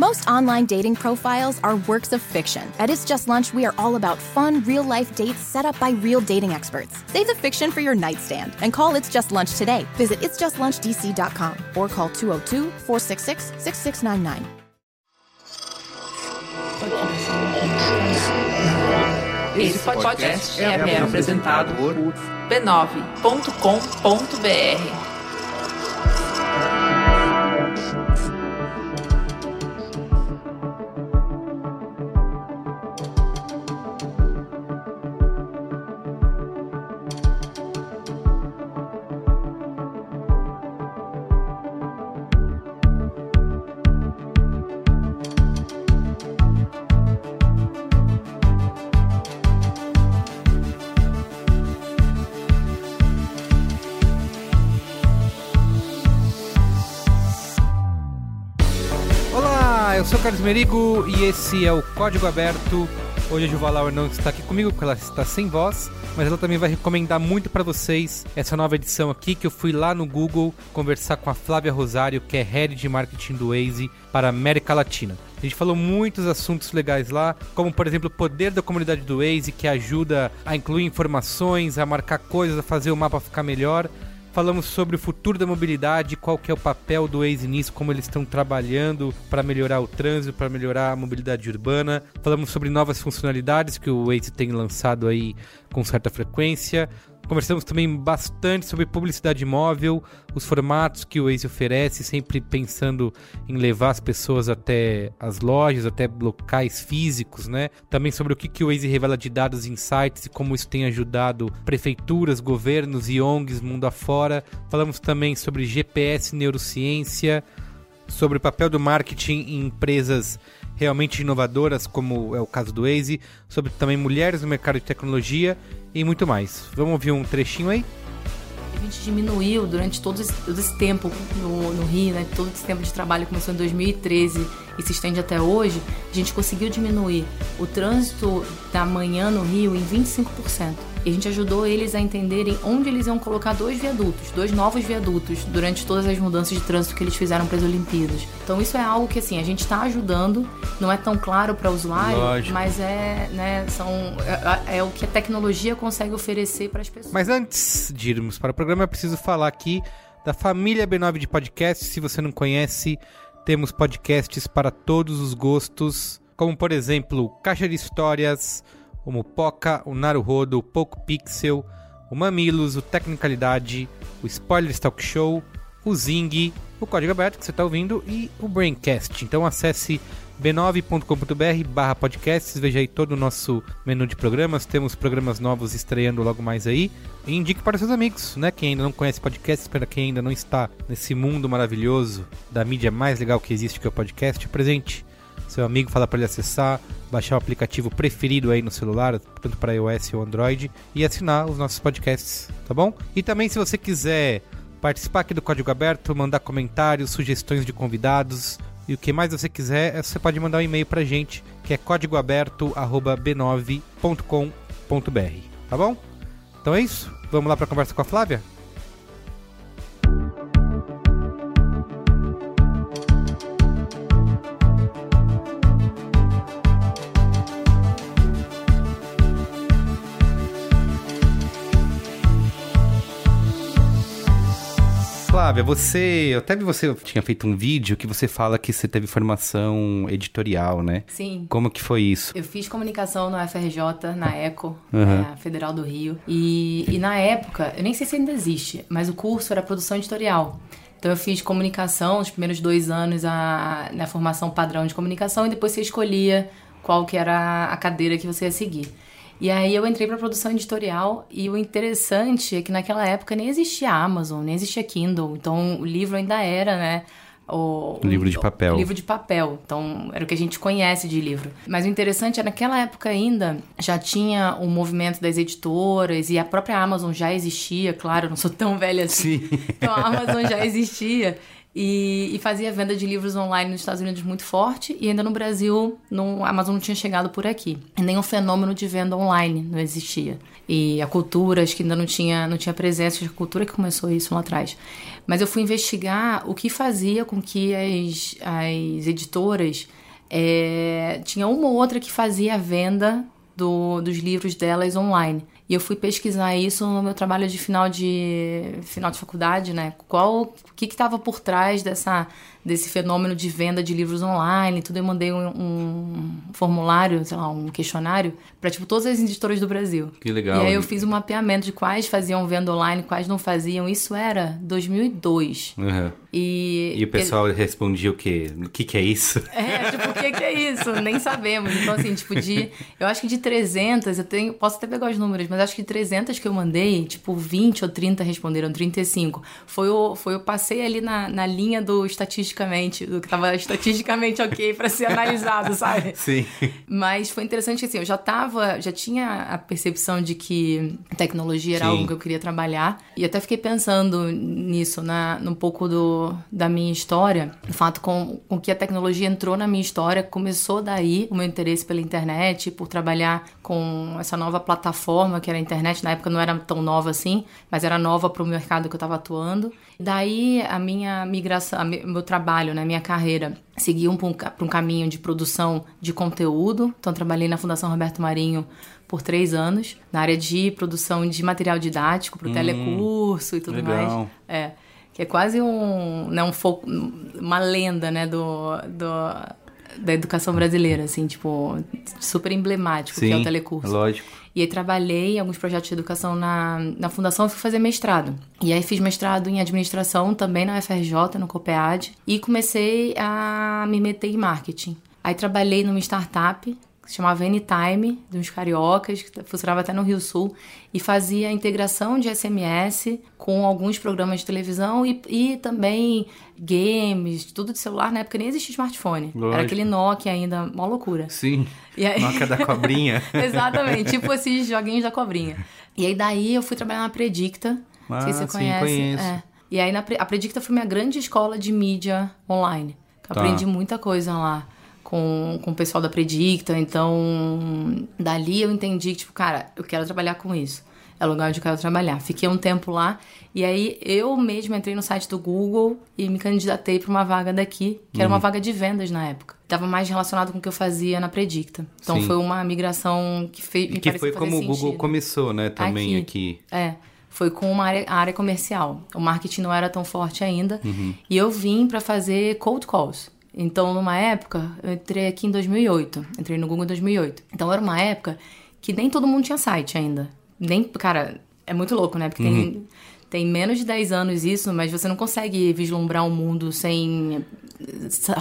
Most online dating profiles are works of fiction. At It's Just Lunch, we are all about fun, real life dates set up by real dating experts. Save the fiction for your nightstand and call It's Just Lunch today. Visit itsjustllunchdc.com or call 202 466 6699. Esse podcast é apresentado por b9.com.br. Carlos Merigo e esse é o Código Aberto. Hoje a Juvalauer não está aqui comigo porque ela está sem voz, mas ela também vai recomendar muito para vocês essa nova edição aqui que eu fui lá no Google conversar com a Flávia Rosário, que é Head de Marketing do Waze para a América Latina. A gente falou muitos assuntos legais lá, como por exemplo o poder da comunidade do Waze, que ajuda a incluir informações, a marcar coisas, a fazer o mapa ficar melhor. Falamos sobre o futuro da mobilidade, qual que é o papel do Waze nisso, como eles estão trabalhando para melhorar o trânsito, para melhorar a mobilidade urbana. Falamos sobre novas funcionalidades que o Waze tem lançado aí com certa frequência. Conversamos também bastante sobre publicidade móvel, os formatos que o Waze oferece, sempre pensando em levar as pessoas até as lojas, até locais físicos, né? Também sobre o que, que o Waze revela de dados e insights e como isso tem ajudado prefeituras, governos e ONGs mundo afora. Falamos também sobre GPS neurociência, sobre o papel do marketing em empresas realmente inovadoras, como é o caso do Waze, sobre também mulheres no mercado de tecnologia e muito mais. Vamos ouvir um trechinho aí? A gente diminuiu durante todo esse, todo esse tempo no, no, Rio, né? Todo esse tempo de trabalho começou em 2013 e se estende até hoje. A gente conseguiu diminuir o trânsito da manhã no Rio em 25%. E a gente ajudou eles a entenderem onde eles iam colocar dois viadutos, dois novos viadutos, durante todas as mudanças de trânsito que eles fizeram para as Olimpíadas. Então isso é algo que assim a gente está ajudando, não é tão claro para o usuário, Lógico. mas é, né, são é, é o que a tecnologia consegue oferecer para as pessoas. Mas antes de irmos para o programa, eu preciso falar aqui da família B9 de podcasts. Se você não conhece, temos podcasts para todos os gostos, como por exemplo, Caixa de Histórias, o Mupoca, o Naruhodo, o Poco Pixel, o Mamilos, o Tecnicalidade, o Spoilers Talk Show, o Zing, o Código Aberto que você está ouvindo e o Braincast. Então acesse b9.com.br barra podcasts, veja aí todo o nosso menu de programas, temos programas novos estreando logo mais aí. E indique para seus amigos, né? Quem ainda não conhece podcasts, para quem ainda não está nesse mundo maravilhoso da mídia mais legal que existe, que é o podcast, presente seu amigo, fala para ele acessar, baixar o aplicativo preferido aí no celular, tanto para iOS ou Android, e assinar os nossos podcasts, tá bom? E também se você quiser participar aqui do Código Aberto, mandar comentários, sugestões de convidados e o que mais você quiser, você pode mandar um e-mail pra gente, que é códigoaberto@b9.com.br, tá bom? Então é isso. Vamos lá para conversa com a Flávia? Flávia, você. Eu até vi você tinha feito um vídeo que você fala que você teve formação editorial, né? Sim. Como que foi isso? Eu fiz comunicação no FRJ, na ECO, Uhum. né, Federal do Rio. E, e na época, eu nem sei se ainda existe, mas o curso era produção editorial. Então eu fiz comunicação os primeiros dois anos a, na formação padrão de comunicação e depois você escolhia qual que era a cadeira que você ia seguir. E aí eu entrei para produção editorial e o interessante é que naquela época nem existia Amazon, nem existia Kindle, então o livro ainda era, né? O, Livro de papel. o livro de papel. Então, era o que a gente conhece de livro. Mas o interessante é, naquela época ainda, já tinha o movimento das editoras e a própria Amazon já existia, claro, eu não sou tão velha assim. Sim. Então, a Amazon já existia. E, e, fazia venda de livros online nos Estados Unidos muito forte e ainda no Brasil não, a Amazon não tinha chegado por aqui. Nenhum fenômeno de venda online não existia. E a cultura, acho que ainda não tinha, não tinha presença, a cultura que começou isso lá atrás. Mas eu fui investigar o que fazia com que as, as editoras é, tinha uma ou outra que fazia a venda do, dos livros delas online. E eu fui pesquisar isso no meu trabalho de final de final de faculdade, né? Qual o que estava por trás dessa desse fenômeno de venda de livros online, tudo eu mandei um, um formulário, sei lá, um questionário para tipo todas as editoras do Brasil. Que legal. E aí eu fiz um mapeamento de quais faziam venda online, quais não faziam. Isso era 2002. Uhum. E, e o pessoal ele... respondia o quê? O que que é isso? É, tipo, o que que é isso? Nem sabemos. Então assim, tipo de, eu acho que de 300, eu tenho, posso até pegar os números, mas acho que de 300 que eu mandei, tipo 20 ou 30 responderam, 35. Foi o foi eu passei ali na, na linha do estatístico estatisticamente, do que estava estatisticamente ok para ser analisado, sabe? Sim. Mas foi interessante que assim, eu já tava, já tinha a percepção de que tecnologia era Sim. algo que eu queria trabalhar. E até fiquei pensando nisso, na, num pouco do, da minha história. O fato com, com que a tecnologia entrou na minha história, começou daí o meu interesse pela internet, por trabalhar com essa nova plataforma que era a internet. Na época não era tão nova assim, mas era nova para o mercado que eu estava atuando. Daí a minha migração, a meu trabalho, né, minha carreira, seguiu para um, um caminho de produção de conteúdo. Então trabalhei na Fundação Roberto Marinho por três anos, na área de produção de material didático para o hum, telecurso e tudo legal. mais. É, que é quase um, né, um uma lenda, né, do, do da educação brasileira, assim, tipo, super emblemático, Sim, que é o telecurso. lógico. E aí trabalhei em alguns projetos de educação na, na fundação e fui fazer mestrado. E aí fiz mestrado em administração também na UFRJ, no COPEAD, e comecei a me meter em marketing. Aí trabalhei numa startup que se chamava Anytime, de uns cariocas, que funcionava até no Rio Sul, e fazia a integração de SMS com alguns programas de televisão e, e também games, tudo de celular. Na época nem existia smartphone. Lógico. Era aquele Nokia ainda, mó loucura. Sim, aí... Nokia da cobrinha. Exatamente, tipo esses joguinhos da cobrinha. E aí daí eu fui trabalhar na Predicta, não Ah, sei se você sim, conhece. conheço. É. E aí na, a Predicta foi minha grande escola de mídia online. Tá. aprendi muita coisa lá com, com o pessoal da Predicta. Então, dali eu entendi que, tipo, cara, eu quero trabalhar com isso. É o lugar onde eu quero trabalhar. Fiquei um tempo lá e aí eu mesma entrei no site do Google e me candidatei para uma vaga daqui, que era Uhum. uma vaga de vendas na época. Tava mais relacionado com o que eu fazia na Predicta. Então Sim. foi uma migração que fez. me que foi como fazer o Google sentido. começou, né, também aqui. É, foi com uma área, a área comercial. O marketing não era tão forte ainda. Uhum. E eu vim para fazer cold calls. Então, numa época, eu entrei aqui em 2008. Entrei no Google em 2008. Então, era uma época que nem todo mundo tinha site ainda. Nem, cara, é muito louco, né? Porque Uhum. tem, tem menos de 10 anos isso, mas você não consegue vislumbrar um mundo sem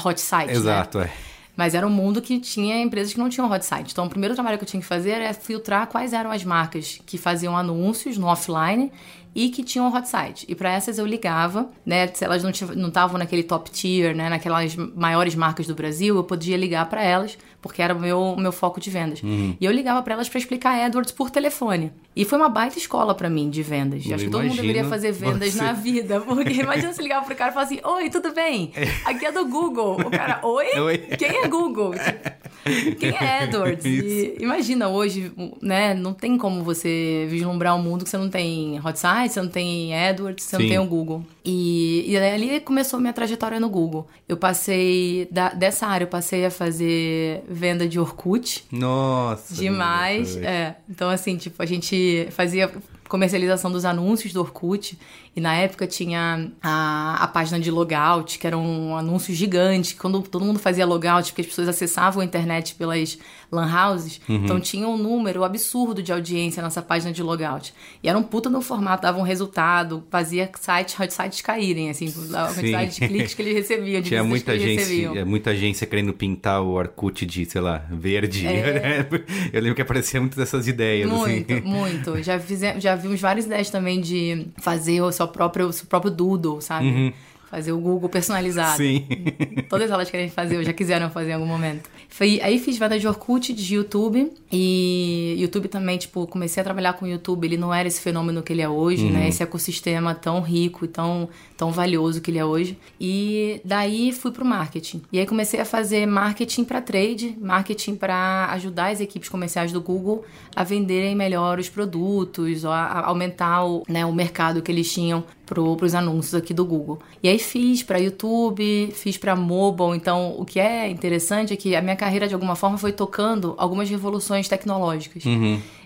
hot site, né? Exato, é. Mas era um mundo que tinha empresas que não tinham hot site. Então, o primeiro trabalho que eu tinha que fazer era filtrar quais eram as marcas que faziam anúncios no offline e que tinham hot site. E para essas eu ligava, né? Se elas não estavam naquele top tier, né? Naquelas maiores marcas do Brasil, eu podia ligar para elas, porque era o meu, meu foco de vendas. Uhum. E eu ligava para elas para explicar AdWords por telefone. E foi uma baita escola para mim de vendas. Eu acho que todo mundo deveria fazer vendas você- na vida. Porque imagina se ligar pro cara e falar assim: Oi, tudo bem? Aqui é do Google. O cara, oi? Oi. Quem é Google? Tipo, Quem é Edwards? E imagina hoje, né? Não tem como você vislumbrar um mundo que você não tem hot site, você não tem Edwards, você Sim. não tem o Google. E, e ali começou minha trajetória no Google. Eu passei da- dessa área, eu passei a fazer venda de Orkut. Nossa. Demais. É. Então, assim, tipo, a gente fazia comercialização dos anúncios do Orkut. E na época tinha a, a página de logout, que era um anúncio gigante. Quando todo mundo fazia logout, porque as pessoas acessavam a internet pelas lan houses, Uhum. então tinha um número absurdo de audiência nessa página de logout. E era um puta no formato, dava um resultado, fazia sites, hot sites caírem, assim, a quantidade Sim. de cliques que eles recebiam, de Tinha muita recebiam. é, muita agência querendo pintar o Orkut de, sei lá, verde. É. Eu lembro que aparecia muito dessas ideias, Muito, assim. muito. Já, fizemos, já vimos várias ideias também de fazer o seu próprio, o seu próprio doodle, sabe? Uhum. Fazer o Google personalizado. Sim. Todas elas querem fazer, ou já quiseram fazer em algum momento. Foi, aí fiz venda de Orkut, de YouTube. E YouTube também, tipo, comecei a trabalhar com o YouTube. Ele não era esse fenômeno que ele é hoje, Uhum. né? Esse ecossistema tão rico e tão, tão valioso que ele é hoje. E daí fui pro marketing. E aí comecei a fazer marketing para trade, marketing para ajudar as equipes comerciais do Google a venderem melhor os produtos, a, aumentar o, né, o mercado que eles tinham pro, pros anúncios aqui do Google. E aí fiz para YouTube, fiz para mobile. Então, o que é interessante é que a minha carreira de alguma forma foi tocando algumas revoluções tecnológicas.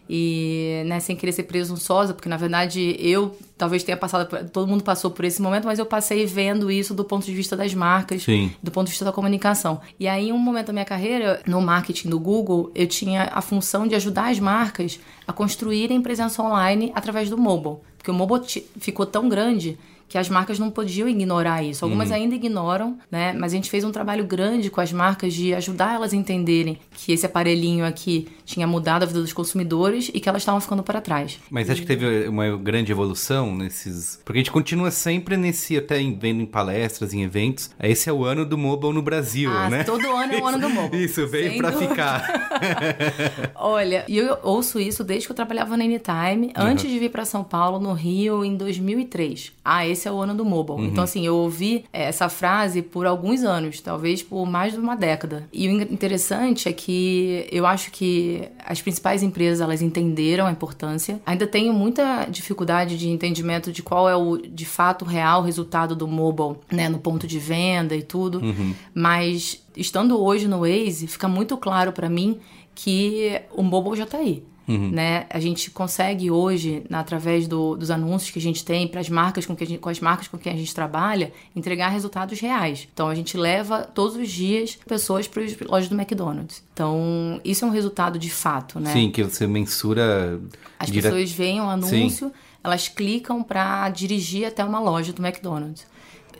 E, né, sem querer ser presunçosa, porque na verdade eu talvez tenha passado, por- todo mundo passou por esse momento, mas eu passei vendo isso do ponto de vista das marcas, Sim. do ponto de vista da comunicação. E aí, em um momento da minha carreira, no marketing do Google, eu tinha a função de ajudar as marcas a construírem presença online através do mobile. Porque o mobile ficou tão grande que as marcas não podiam ignorar isso. Algumas ainda ignoram, né? Mas a gente fez um trabalho grande com as marcas de ajudar elas a entenderem que esse aparelhinho aqui tinha mudado a vida dos consumidores e que elas estavam ficando para trás. Mas acho que teve uma grande evolução nesses. Porque a gente continua sempre nesse, até em- vendo em palestras, em eventos. Esse é o ano do mobile no Brasil, Ah, né? todo ano é o ano do mobile. Isso, veio dúvida. ficar. Olha, e eu ouço isso desde que eu trabalhava na Anytime, antes de vir para São Paulo, no Rio, em 2003. Ah, esse é o ano do mobile. Então, assim, eu ouvi eh, essa frase por alguns anos, talvez por mais de uma década. E o in- interessante é que eu acho que as principais empresas, elas entenderam a importância. Ainda tenho muita dificuldade de entendimento de qual é o, de fato, real resultado do mobile, né, no ponto de venda e tudo. Mas, estando hoje no Waze, fica muito claro para mim que o mobile já tá aí. Né? A gente consegue hoje, através do- dos anúncios que a gente tem para as marcas com, que a gente, com as marcas com quem a gente trabalha, entregar resultados reais. Então a gente leva todos os dias pessoas para as lojas do McDonald's. Então isso é um resultado de fato, né? Sim, que você mensura. As dire- pessoas veem o anúncio, elas clicam para dirigir até uma loja do McDonald's.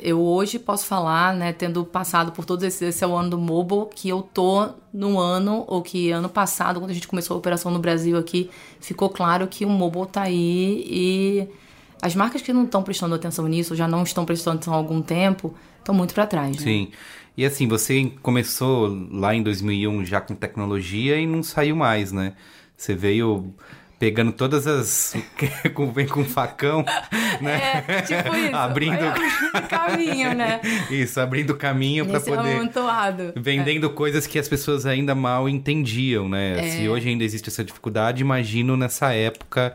Eu hoje posso falar, né, tendo passado por todos esses, esse é o ano do mobile, que eu tô no ano, ou que ano passado, quando a gente começou a operação no Brasil aqui, ficou claro que o mobile tá aí e as marcas que não estão prestando atenção nisso, já não estão prestando atenção há algum tempo, estão muito para trás, né? Sim. E assim, você começou lá em 2001 já com tecnologia e não saiu mais, né? Você veio pegando todas as. com- Vem com facão, né? É, tipo isso. Abrindo- caminho, né? Isso, abrindo caminho para poder. amontoado. Vendendo coisas que as pessoas ainda mal entendiam, né? É. Se hoje ainda existe essa dificuldade, imagino nessa época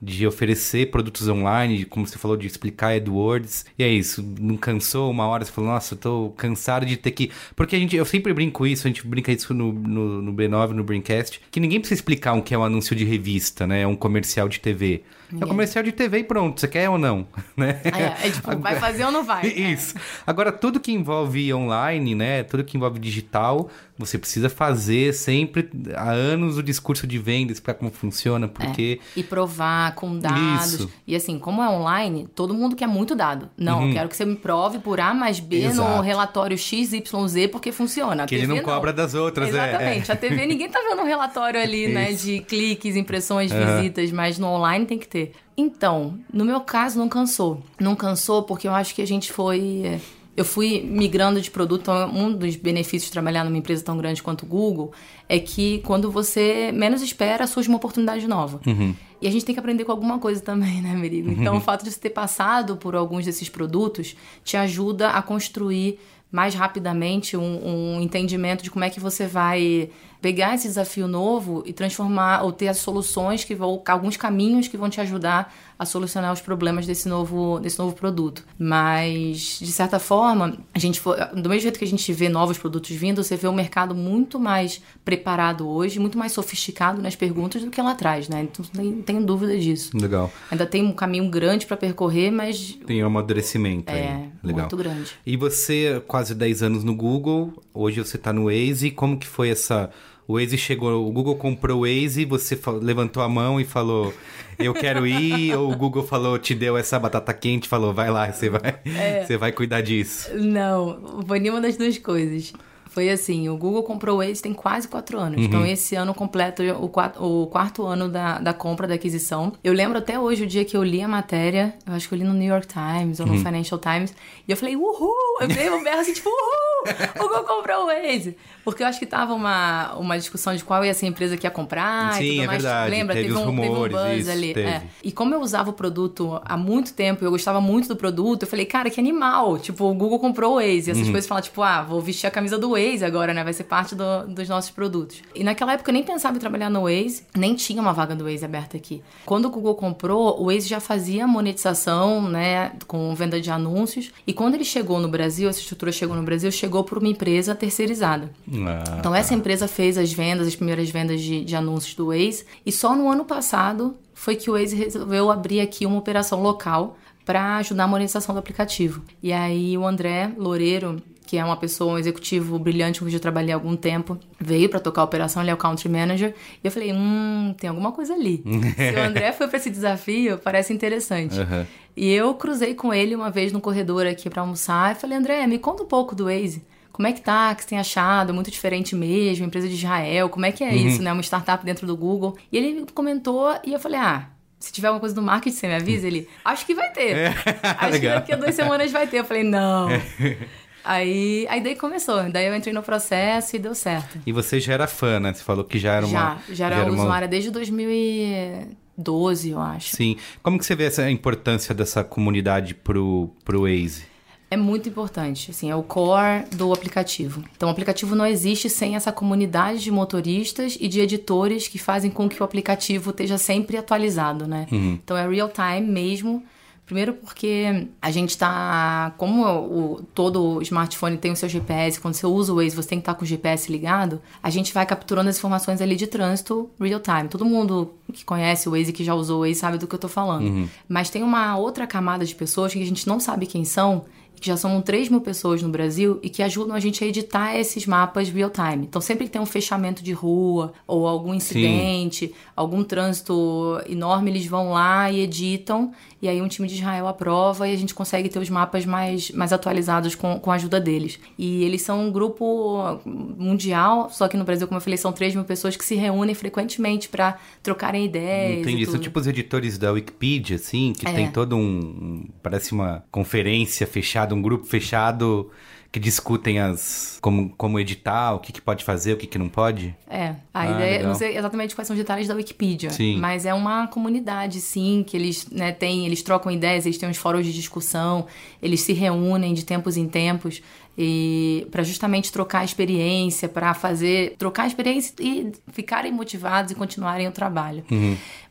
de oferecer produtos online, como você falou, de explicar AdWords. E é isso, não cansou uma hora, você falou, nossa, eu tô cansado de ter que... Porque a gente, eu sempre brinco isso, a gente brinca isso no, no, no B9, no Brincast, que ninguém precisa explicar o que é um anúncio de revista, né? É um comercial de TV. É comercial de TV e pronto, você quer ou não, né? É, é tipo, vai fazer ou não vai? Isso. Agora, tudo que envolve online, né? Tudo que envolve digital, você precisa fazer sempre há anos o discurso de venda, explicar como funciona, porque. E provar com dados. Isso. E assim, como é online, todo mundo quer muito dado. Não, eu quero que você me prove por A mais B no Uhum. Exato. relatório XYZ porque funciona. A Que ele TV não cobra das outras, é, Exatamente. A TV ninguém tá vendo um relatório ali, né? De cliques, impressões, visitas, mas no online tem que ter. Então, no meu caso, não cansou. Não cansou porque eu acho que a gente foi. Eu fui migrando de produto. Então, um dos benefícios de trabalhar numa empresa tão grande quanto o Google é que quando você menos espera, surge uma oportunidade nova. E a gente tem que aprender com alguma coisa também, né, Merigo? Então, o fato de você ter passado por alguns desses produtos te ajuda a construir mais rapidamente um, um entendimento de como é que você vai pegar esse desafio novo e transformar ou ter as soluções que vão alguns caminhos que vão te ajudar a solucionar os problemas desse novo desse novo produto. Mas de certa forma, a gente foi, do mesmo jeito que a gente vê novos produtos vindo, você vê o mercado muito mais preparado hoje, muito mais sofisticado nas perguntas do que lá atrás, né? Então não tenho dúvida disso. Legal. Ainda tem um caminho grande para percorrer, mas Tem um amadurecimento é aí. Legal. muito grande. E você, quase 10 anos no Google, hoje você tá no Waze, como que foi essa... O Waze chegou, o Google comprou o Waze, você levantou a mão e falou, eu quero ir, ou o Google falou, te deu essa batata quente, falou, vai lá, você vai, É. você vai cuidar disso. Não, foi nenhuma das duas coisas. Foi assim, o Google comprou o Waze tem quase quatro anos. Então, esse ano completa o, quatro, o quarto ano da, da compra, da aquisição. Eu lembro até hoje o dia que eu li a matéria, eu acho que eu li no New York Times ou no Financial Times, e eu falei, uhul! Eu dei um berro assim, tipo, uhul! O Google comprou o Waze! Porque eu acho que tava uma, uma discussão de qual ia ser a empresa que ia comprar Sim, e tudo é mais. verdade. Lembra? Teve os um, rumores, teve um buzz isso, ali. teve. É. E como eu usava o produto há muito tempo, eu gostava muito do produto, eu falei, cara, que animal. Tipo, o Google comprou o Waze. E essas coisas falam, tipo, ah, vou vestir a camisa do Waze agora, né? Vai ser parte do- dos nossos produtos. E naquela época eu nem pensava em trabalhar no Waze, nem tinha uma vaga do Waze aberta aqui. Quando o Google comprou, o Waze já fazia monetização, né, com venda de anúncios. E quando ele chegou no Brasil, essa estrutura chegou no Brasil, chegou por uma empresa terceirizada. Ah, Então essa empresa fez as vendas, as primeiras vendas de, de anúncios do Waze, e só no ano passado foi que o Waze resolveu abrir aqui uma operação local para ajudar a monetização do aplicativo. E aí o André Loureiro, que é uma pessoa, um executivo brilhante com quem eu trabalhei há algum tempo, veio para tocar a operação, ele é o country manager, e eu falei, hum, tem alguma coisa ali. Se o André foi para esse desafio, parece interessante. Aham. E eu cruzei com ele uma vez no corredor aqui para almoçar e falei, André, me conta um pouco do Waze. Como é que tá? O que você tem achado? Muito diferente mesmo, empresa de Israel. Como é que é isso, né? Uma startup dentro do Google. E ele comentou e eu falei, ah, se tiver alguma coisa do marketing, você me avisa? Ele, acho que vai ter. Acho que Legal. daqui a duas semanas vai ter. Eu falei, não. Aí, aí daí começou. Daí eu entrei no processo e deu certo. E você já era fã, né? Você falou que já era uma. já, já era uma- usuária desde 2012, eu acho. Sim. Como que você vê essa importância dessa comunidade pro, pro Waze? É muito importante, assim, é o core do aplicativo. Então, o aplicativo não existe sem essa comunidade de motoristas e de editores que fazem com que o aplicativo esteja sempre atualizado, né? Então, é real time mesmo. Primeiro porque a gente tá... Como o, todo smartphone tem o seu GPS, quando você usa o Waze, você tem que estar com o GPS ligado, a gente vai capturando as informações ali de trânsito real time. Todo mundo que conhece o Waze, que já usou o Waze, sabe do que eu tô falando. Mas tem uma outra camada de pessoas que a gente não sabe quem são, que já são 3 mil pessoas no Brasil e que ajudam a gente a editar esses mapas real time. Então, sempre que tem um fechamento de rua ou algum incidente, algum trânsito enorme, eles vão lá e editam. E aí, um time de Israel aprova e a gente consegue ter os mapas mais, mais atualizados com, com a ajuda deles. E eles são um grupo mundial, só que no Brasil, como eu falei, são 3 mil pessoas que se reúnem frequentemente para trocarem ideias. Entendi. São tipo os editores da Wikipedia, assim, que É. tem todo um- Parece uma conferência fechada, um grupo fechado que discutem as. como, como editar, o que, que pode fazer, o que, que não pode. É, a Ah, ideia, legal. não sei exatamente quais são os detalhes da Wikipedia, Sim. mas é uma comunidade, sim, que eles né, têm, eles trocam ideias, eles têm uns fóruns de discussão, eles se reúnem de tempos em tempos e para justamente trocar experiência, para fazer, trocar experiência e ficarem motivados e continuarem o trabalho.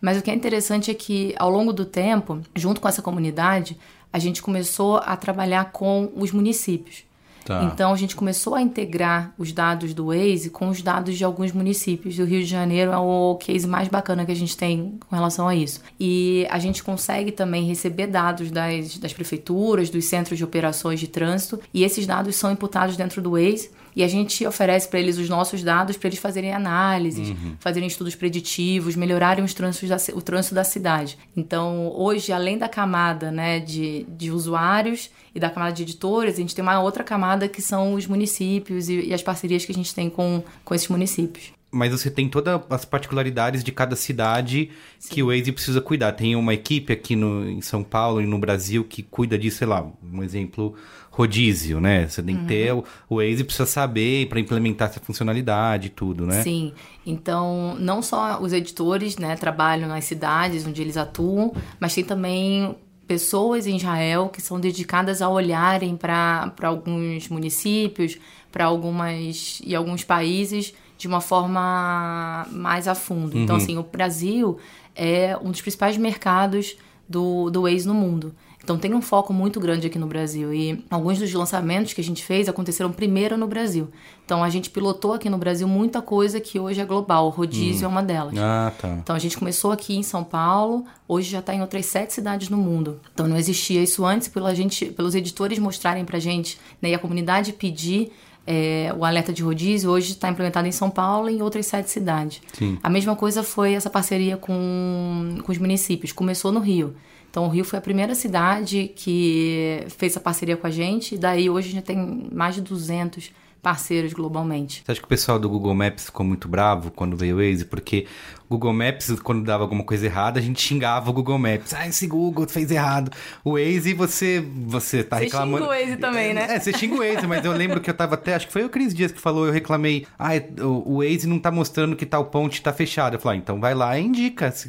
Mas o que é interessante é que ao longo do tempo, junto com essa comunidade, a gente começou a trabalhar com os municípios. Tá. Então a gente começou a integrar os dados do Waze com os dados de alguns municípios. do Rio de Janeiro é o case mais bacana que a gente tem com relação a isso. E a gente consegue também receber dados das, das prefeituras, dos centros de operações de trânsito, e esses dados são imputados dentro do Waze. E a gente oferece para eles os nossos dados para eles fazerem análises, fazerem estudos preditivos, melhorarem os trânsitos da, o trânsito da cidade. Então, hoje, além da camada né, de, de usuários e da camada de editores, a gente tem uma outra camada que são os municípios e, e as parcerias que a gente tem com, com esses municípios. Mas você tem todas as particularidades de cada cidade que o Waze precisa cuidar. Tem uma equipe aqui no, em São Paulo e no Brasil que cuida disso, sei lá, um exemplo, rodízio, né? Você tem que ter, o, o Waze precisa saber para implementar essa funcionalidade e tudo, né? Sim. Então, não só os editores né, trabalham nas cidades onde eles atuam, mas tem também pessoas em Israel que são dedicadas a olharem para alguns municípios, para algumas e alguns países de uma forma mais a fundo. Então, assim, o Brasil é um dos principais mercados do, do Waze no mundo. Então tem um foco muito grande aqui no Brasil e alguns dos lançamentos que a gente fez aconteceram primeiro no Brasil. Então a gente pilotou aqui no Brasil muita coisa que hoje é global. O rodízio é uma delas. Ah, tá. Então a gente começou aqui em São Paulo, hoje já está em outras sete cidades no mundo. Então não existia isso antes, pela gente, pelos editores mostrarem pra gente né, e a comunidade pedir é, o alerta de rodízio, hoje está implementado em São Paulo e em outras sete cidades. Sim. A mesma coisa foi essa parceria com, com os municípios. Começou no Rio. Então, o Rio foi a primeira cidade que fez essa parceria com a gente. E daí, hoje, a gente tem mais de 200 parceiros globalmente. Você acha que o pessoal do Google Maps ficou muito bravo quando veio o Waze? Porque Google Maps, quando dava alguma coisa errada, a gente xingava o Google Maps. Ah, esse Google fez errado. O Waze, você, você tá Você reclamando. xinga o Waze também, né? É, você xinga o Waze, mas eu lembro que eu tava até. Acho que foi o Cris Dias que falou, eu reclamei. Ah, o, o Waze não tá mostrando que tal ponte tá fechado. Eu falei, ah, então vai lá e indica. Se,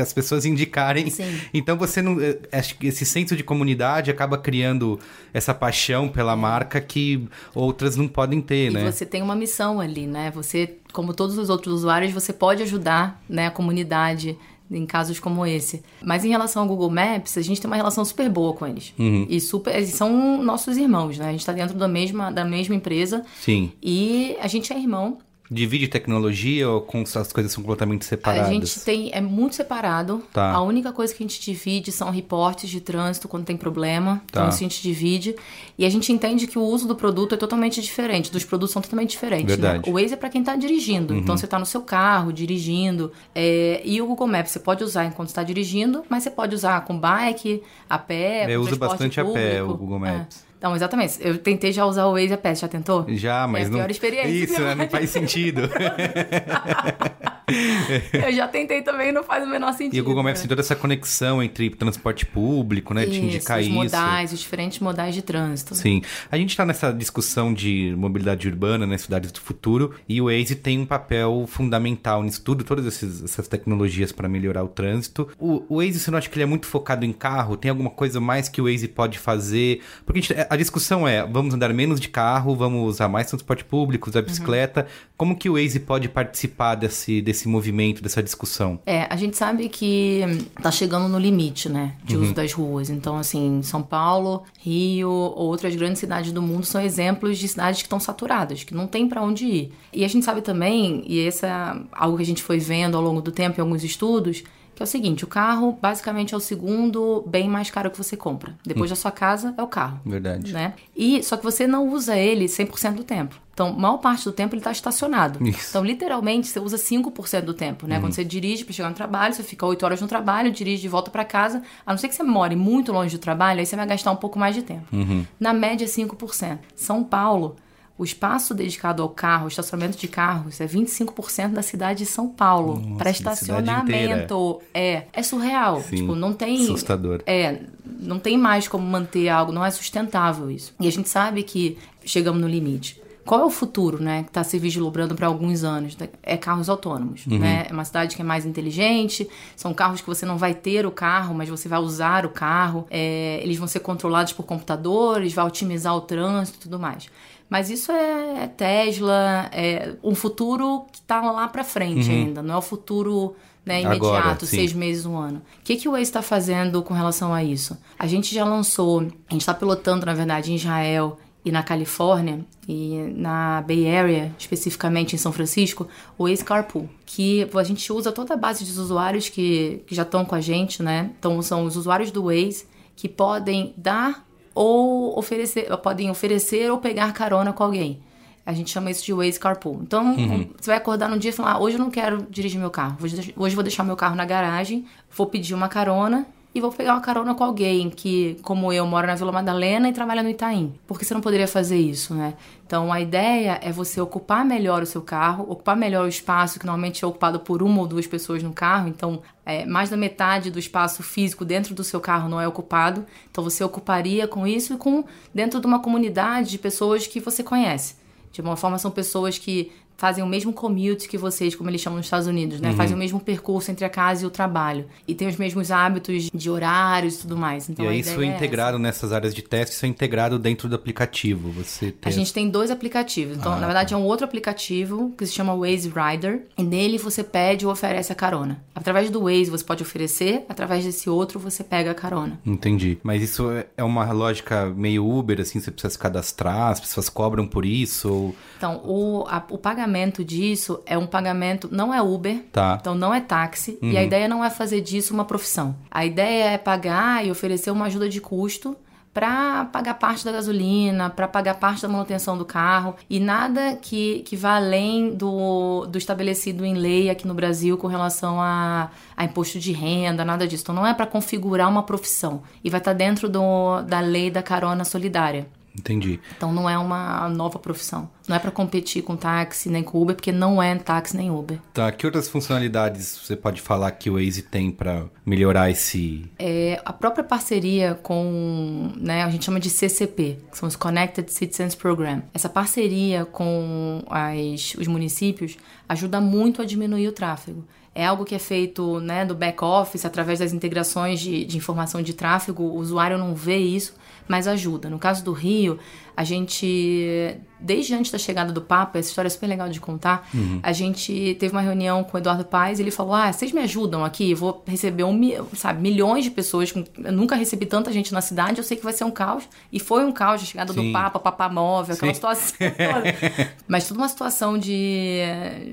as pessoas indicarem. Sim. Então você não. eh, Acho que esse senso de comunidade acaba criando essa paixão pela marca que outras não podem ter, E né? você tem uma missão ali, né? Você, como todos os outros usuários, você pode ajudar né, a comunidade em casos como esse. Mas em relação ao Google Maps, a gente tem uma relação super boa com eles. E super, eles são nossos irmãos, né? A gente está dentro da mesma, da mesma empresa Sim. e a gente é irmão. Divide tecnologia ou com as coisas são completamente separadas? A gente tem é muito separado. Tá. A única coisa que a gente divide são reportes de trânsito quando tem problema. Então Tá. isso a gente divide. E a gente entende que o uso do produto é totalmente diferente. Dos produtos são totalmente diferentes. Verdade. Uhum. Né? O Waze é para quem tá dirigindo. Então você tá no seu carro, dirigindo. É, e o Google Maps você pode usar enquanto está dirigindo, mas você pode usar com bike, a pé. Eu com uso bastante a pé, público. o Google Maps. É. Então, exatamente. Eu tentei já usar o Waze a pé. Já tentou? Já, mas é a não. pior experiência. Isso, né? não faz sentido. Eu já tentei também, não faz o menor sentido. e o Google Maps né? tem toda essa conexão entre transporte público, né? Isso, indicar os isso. modais, os diferentes modais de trânsito. Sim. A gente tá nessa discussão de mobilidade urbana nas cidades do futuro e o Waze tem um papel fundamental nisso tudo, todas esses- essas tecnologias para melhorar o trânsito. O, o Waze, você não acha que ele é muito focado em carro? Tem alguma coisa mais que o Waze pode fazer? Porque a, gente- a discussão é, vamos andar menos de carro, vamos usar mais transporte público, usar bicicleta. Como que o Waze pode participar desse, desse movimento, dessa discussão? É, a gente sabe que tá chegando no limite, né, de Uhum. uso das ruas. Então, assim, São Paulo, Rio, outras grandes cidades do mundo são exemplos de cidades que estão saturadas, que não tem pra onde ir. E a gente sabe também, e esse é algo que a gente foi vendo ao longo do tempo em alguns estudos, que é o seguinte, o carro basicamente é o segundo bem mais caro que você compra. Depois da sua casa é o carro. Verdade. né? E só que você não usa ele 100% do tempo. Então, maior parte do tempo ele está estacionado. Isso. Então, literalmente, você usa 5% do tempo, né? Quando você dirige para chegar no trabalho, você fica 8 horas no trabalho, dirige de volta para casa. A não ser que você more muito longe do trabalho, aí você vai gastar um pouco mais de tempo. Na média, 5%. São Paulo, o espaço dedicado ao carro, estacionamento de carros, é 25% da cidade de São Paulo. Para estacionamento. É, é surreal. Sim. Tipo, não tem. Assustador. É, não tem mais como manter algo, não é sustentável isso. E a gente sabe que chegamos no limite. Qual é o futuro, né, que está se vislumbrando para alguns anos? É carros autônomos, né? É uma cidade que é mais inteligente, são carros que você não vai ter o carro, mas você vai usar o carro. É, eles vão ser controlados por computadores, vai otimizar o trânsito e tudo mais. Mas isso é Tesla, é um futuro que está lá para frente ainda, não é o futuro né, imediato, Agora, seis meses, um ano. O que, que o Waze está fazendo com relação a isso? A gente já lançou, a gente está pilotando, na verdade, em Israel e na Califórnia e na Bay Area, especificamente em São Francisco, o Waze Carpool, que a gente usa toda a base dos usuários que, que já estão com a gente, né? Então são os usuários do Waze que podem dar ou oferecer, podem oferecer ou pegar carona com alguém. A gente chama isso de Waze Carpool. Então, você vai acordar num dia e falar: ah, hoje eu não quero dirigir meu carro. Hoje hoje eu vou deixar meu carro na garagem, vou pedir uma carona e vou pegar uma carona com alguém que, como eu, mora na Vila Madalena e trabalha no Itaim. Por que você não poderia fazer isso, né? Então, a ideia é você ocupar melhor o seu carro, ocupar melhor o espaço que normalmente é ocupado por uma ou duas pessoas no carro. Então, é, mais da metade do espaço físico dentro do seu carro não é ocupado. Então, você ocuparia com isso e com dentro de uma comunidade de pessoas que você conhece. De uma forma, são pessoas que fazem o mesmo commute que vocês, como eles chamam nos Estados Unidos, né? Fazem o mesmo percurso entre a casa e o trabalho. E tem os mesmos hábitos de horários e tudo mais. Então, e aí isso é essa. integrado nessas áreas de teste, isso é integrado dentro do aplicativo. Você tem A gente tem dois aplicativos. Então, Ah, na verdade, é um outro aplicativo que se chama Waze Rider. E nele você pede ou oferece a carona. Através do Waze você pode oferecer, através desse outro você pega a carona. Entendi. Mas isso é- é uma lógica meio Uber, assim, você precisa se cadastrar, as pessoas cobram por isso, ou... Então, o, a- o pagamento disso é um pagamento, não é Uber, Tá. então não é táxi, e a ideia não é fazer disso uma profissão. A ideia é pagar e oferecer uma ajuda de custo para pagar parte da gasolina, para pagar parte da manutenção do carro e nada que, que vá além do, do estabelecido em lei aqui no Brasil com relação a, a imposto de renda, nada disso. Então não é para configurar uma profissão e vai estar dentro do, da lei da carona solidária. Entendi. Então não é uma nova profissão. Não é para competir com táxi nem com Uber, porque não é táxi nem Uber. Tá, que outras funcionalidades você pode falar que o Waze tem para melhorar esse... É, a própria parceria com, né, a gente chama de CCP, que são os Connected Citizens Program. Essa parceria com as, os municípios ajuda muito a diminuir o tráfego é algo que é feito né, do back-office, através das integrações de, de informação de tráfego. O usuário não vê isso, mas ajuda. No caso do Rio, a gente, desde antes da chegada do Papa, essa história é super legal de contar, uhum. a gente teve uma reunião com o Eduardo Paes e ele falou: Ah, vocês me ajudam aqui? Vou receber um, sabe, milhões de pessoas. Eu nunca recebi tanta gente na cidade, eu sei que vai ser um caos. E foi um caos a chegada Sim. do Papa, Papa Móvel, aquela Sim. situação toda. Mas toda uma situação de,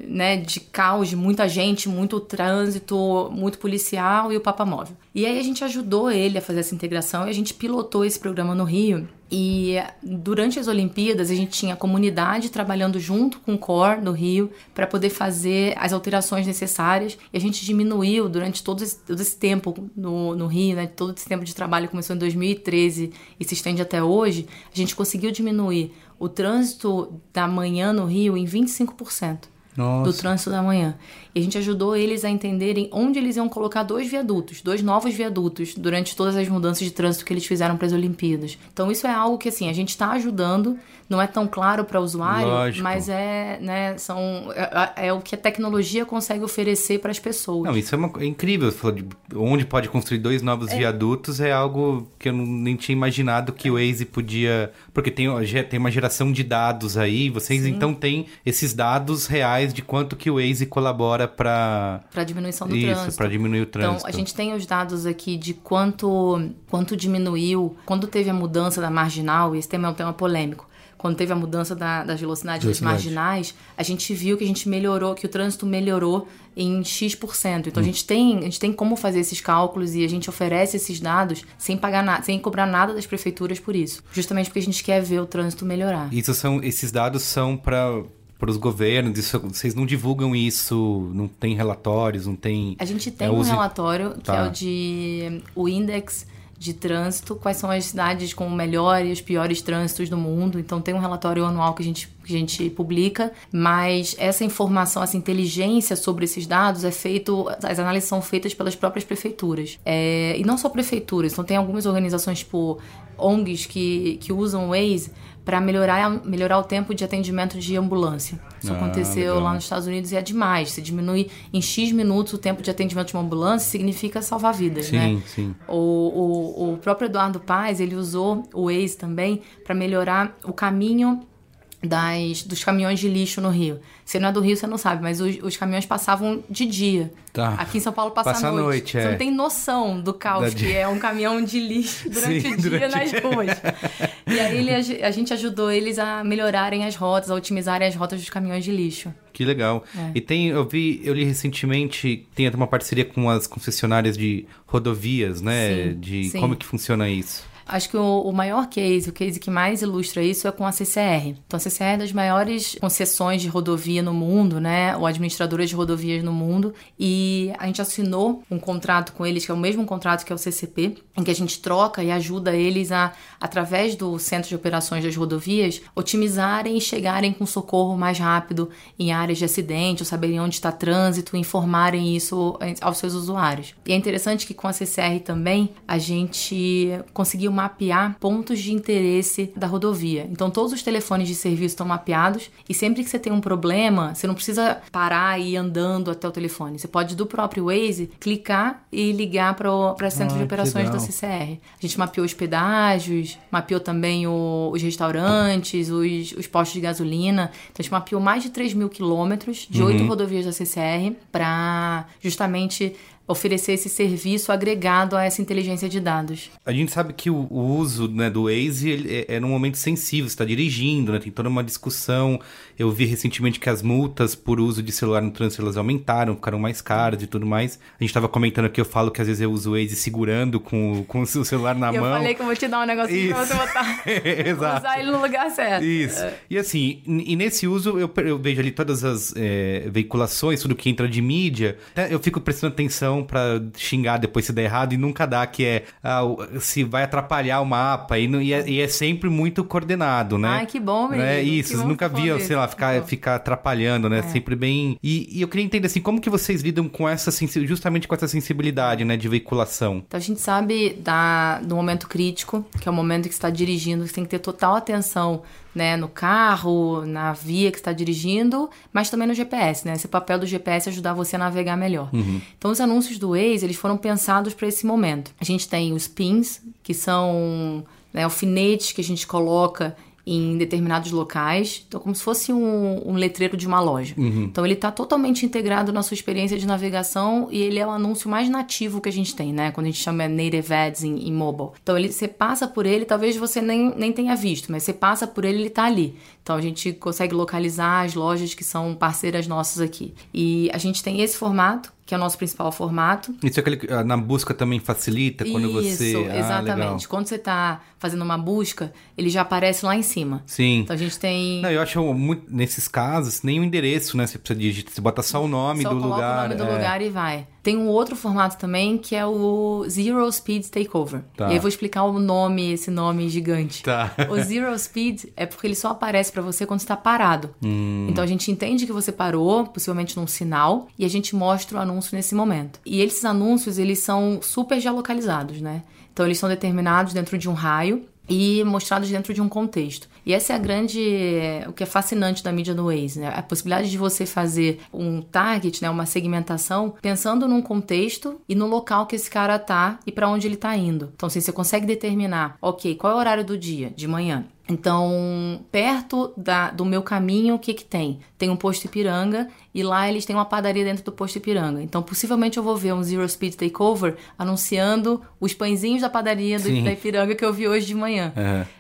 né, de caos, de muita gente, muito trânsito, muito policial e o Papa Móvel. E aí a gente ajudou ele a fazer essa integração e a gente pilotou esse programa no Rio. E durante as Olimpíadas a gente tinha a comunidade trabalhando junto com o COR do Rio para poder fazer as alterações necessárias. E a gente diminuiu durante todo esse, todo esse tempo no, no Rio, né? Todo esse tempo de trabalho começou em 2013 e se estende até hoje. A gente conseguiu diminuir o trânsito da manhã no Rio em 25%. Nossa. do trânsito da manhã. E a gente ajudou eles a entenderem onde eles iam colocar dois viadutos, dois novos viadutos, durante todas as mudanças de trânsito que eles fizeram para as Olimpíadas. Então isso é algo que assim a gente está ajudando, não é tão claro para o usuário, Lógico. mas é, né, são é, é, o que a tecnologia consegue oferecer para as pessoas. Não, isso é, uma, é incrível. De onde pode construir dois novos é. viadutos é algo que eu não, nem tinha imaginado que o Waze podia, porque tem tem uma geração de dados aí. Vocês Sim. então têm esses dados reais de quanto que o Waze colabora para para diminuição do Isso, trânsito. Isso, para diminuir o trânsito. Então, a gente tem os dados aqui de quanto quanto diminuiu quando teve a mudança da marginal, e esse tema é um tema polêmico. Quando teve a mudança da, da velocidade, das marginais, a gente viu que a gente melhorou, que o trânsito melhorou em X%. Então hum. a gente tem, a gente tem como fazer esses cálculos e a gente oferece esses dados sem pagar nada, sem cobrar nada das prefeituras por isso. Justamente porque a gente quer ver o trânsito melhorar. Isso são, esses dados são para para os governos? Isso, vocês não divulgam isso? Não tem relatórios? Não tem. A gente tem é, um relatório que tá. é o de o Index de trânsito, quais são as cidades com o melhor e os piores trânsitos do mundo. Então tem um relatório anual que a gente, que a gente publica, mas essa informação, essa inteligência sobre esses dados é feito, as análises são feitas pelas próprias prefeituras. É, e não só prefeituras, então tem algumas organizações tipo ONGs que, que usam o Waze para melhorar, melhorar o tempo de atendimento de ambulância. Isso ah, aconteceu legal. lá nos Estados Unidos e é demais. Se diminui em X minutos o tempo de atendimento de uma ambulância, significa salvar vidas, sim, né? Sim. O, o, o próprio Eduardo Paz, ele usou o Waze também para melhorar o caminho das, dos caminhões de lixo no Rio. Você não é do Rio, você não sabe, mas os, os caminhões passavam de dia. Tá. Aqui em São Paulo passa, passa à noite. noite. Você é. não tem noção do caos da que é um caminhão de lixo durante Sim, o dia durante... nas ruas. e aí ele, a gente ajudou eles a melhorarem as rotas, a otimizarem as rotas dos caminhões de lixo. Que legal. É. E tem, eu vi, eu li recentemente, tem até uma parceria com as concessionárias de rodovias, né? Sim, de sim. como que funciona isso? Acho que o, o, maior case, o case que mais ilustra isso é com a CCR. Então, a CCR é das maiores concessões de rodovia no mundo, né? Ou administradora de rodovias no mundo. E a gente assinou um contrato com eles, que é o mesmo contrato que é o CCP, em que a gente troca e ajuda eles a, através do Centro de Operações das Rodovias, otimizarem e chegarem com socorro mais rápido em áreas de acidente, ou saberem onde está trânsito, informarem isso aos seus usuários. E é interessante que com a CCR também a gente conseguiu mapear pontos de interesse da rodovia. Então, todos os telefones de serviço estão mapeados e sempre que você tem um problema, você não precisa parar e ir andando até o telefone. Você pode, do próprio Waze, clicar e ligar para o centro ah, de operações da CCR. A gente mapeou os pedágios, mapeou também o, os restaurantes, os, os, postos de gasolina. Então, a gente mapeou mais de 3 mil quilômetros de oito uhum. rodovias da CCR para justamente oferecer esse serviço agregado a essa inteligência de dados. A gente sabe que o, o uso né, do Waze ele é, é num momento sensível, você está dirigindo, né, tem toda uma discussão. Eu vi recentemente que as multas por uso de celular no trânsito elas aumentaram, ficaram mais caras e tudo mais. A gente estava comentando aqui, eu falo que às vezes eu uso o Waze segurando com, com o seu celular na eu mão. Eu falei que eu vou te dar um negocinho Isso. pra você botar. Exato. Usar ele no lugar certo. Isso. É. E assim, e nesse uso eu, eu vejo ali todas as é, veiculações, tudo que entra de mídia, eu fico prestando atenção pra xingar depois se der errado e nunca dá, que é ah, se vai atrapalhar o mapa e, não- e é, e é sempre muito coordenado, né? Ai, que bom, menino. É Que isso, nunca que falou sei lá, ficar, ficar atrapalhando, né? Sempre bem. E, e eu queria entender assim, como que vocês lidam com essa justamente com essa sensibilidade, né, de veiculação? Então a gente sabe da, do momento crítico, que é o momento que você está dirigindo, você tem que ter total atenção né, no carro, na via que você está dirigindo, mas também no GPS, né? Esse papel do GPS é ajudar você a navegar melhor. Então os anúncios do Waze, eles foram pensados para esse momento. A gente tem os pins, que são né, alfinetes que a gente coloca em determinados locais, então como se fosse um, um letreiro de uma loja. Então ele está totalmente integrado na sua experiência de navegação e ele é o anúncio mais nativo que a gente tem, né? Quando a gente chama native ads em, em mobile. Então ele, você passa por ele, talvez você nem, nem tenha visto, mas você passa por ele, ele está ali. Então a gente consegue localizar as lojas que são parceiras nossas aqui. E a gente tem esse formato, que é o nosso principal formato, Isso é aquele que, ah, na busca também facilita quando você. isso, Ah, exatamente. legal. Quando você tá fazendo uma busca, ele já aparece lá em cima. Sim. Então a gente tem. Não, eu acho muito, nesses casos, nem o endereço, né? Você precisa digitar, você bota só o nome só do lugar. o nome do é. lugar e vai. Tem um outro formato também que é o Zero Speed Takeover. Tá. E aí eu vou explicar o nome, esse nome gigante. Tá. O Zero Speed é porque ele só aparece pra você quando está parado. Hum. Então a gente entende que você parou, possivelmente num sinal, e a gente mostra o anúncio nesse momento. E esses anúncios, eles são super geolocalizados, né? Então eles são determinados dentro de um raio e mostrados dentro de um contexto. E essa é a grande, o que é fascinante da mídia no Waze, né? A possibilidade de você fazer um target, né, uma segmentação, pensando num contexto e no local que esse cara tá e para onde ele tá indo. Então, assim, você consegue determinar, ok, qual é o horário do dia? De manhã. Então, perto da- do meu caminho, o que que tem? Tem um posto Ipiranga e lá eles têm uma padaria dentro do posto Ipiranga. Então, possivelmente eu vou ver um Zero Speed Takeover anunciando os pãezinhos da padaria do, da Ipiranga que eu vi hoje de manhã.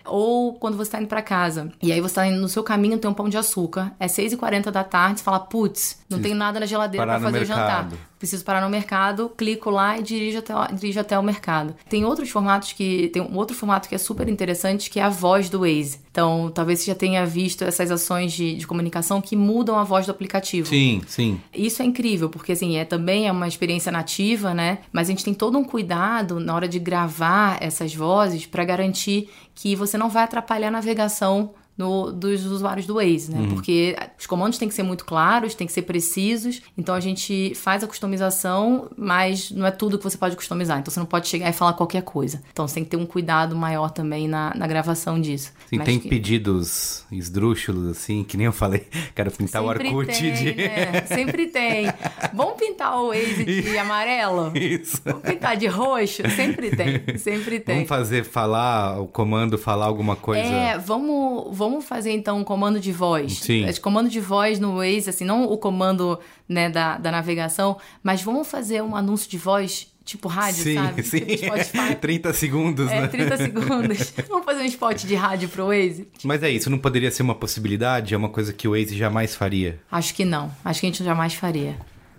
Ou quando você tá indo pra casa. E aí você tá indo no seu caminho, tem um pão de açúcar. É 6h40 da tarde, você fala, putz, não tenho nada na geladeira no fazer o jantar. Preciso parar no mercado, clico lá e dirijo até, o- dirijo até o mercado. Tem outros formatos que. Tem um outro formato que é super interessante, que é a voz do Waze. Então, talvez você já tenha visto essas ações de, de comunicação que mudam a voz do aplicativo. Sim, sim. Isso é incrível, porque assim, é também é uma experiência nativa, né? Mas a gente tem todo um cuidado na hora de gravar essas vozes para garantir que você não vai atrapalhar a navegação no- dos usuários do Waze, né? Porque os comandos têm que ser muito claros, têm que ser precisos. Então a gente faz a customização, mas não é tudo que você pode customizar. Então você não pode chegar e falar qualquer coisa. Então você tem que ter um cuidado maior também na, na gravação disso. Sim, Mas tem que- pedidos esdrúxulos, assim, que nem eu falei. Quero pintar o Sempre Orkut tem, de. né? Sempre tem. Vamos pintar o Waze de amarelo? Isso. Vamos pintar de roxo? Sempre tem, sempre tem. Vamos fazer falar, o comando falar alguma coisa. É, vamos, vamos fazer então um comando de voz. Sim. Comando de voz no Waze, assim, não o comando né, da, da navegação, mas vamos fazer um anúncio de voz, tipo rádio, sim, sabe? sim. Tipo Spotify. 30 segundos, É, né? 30 segundos. Vamos fazer um spot de rádio pro Waze? Mas é isso, não poderia ser uma possibilidade? É uma coisa que o Waze jamais faria. Acho que não. Acho que a gente jamais faria.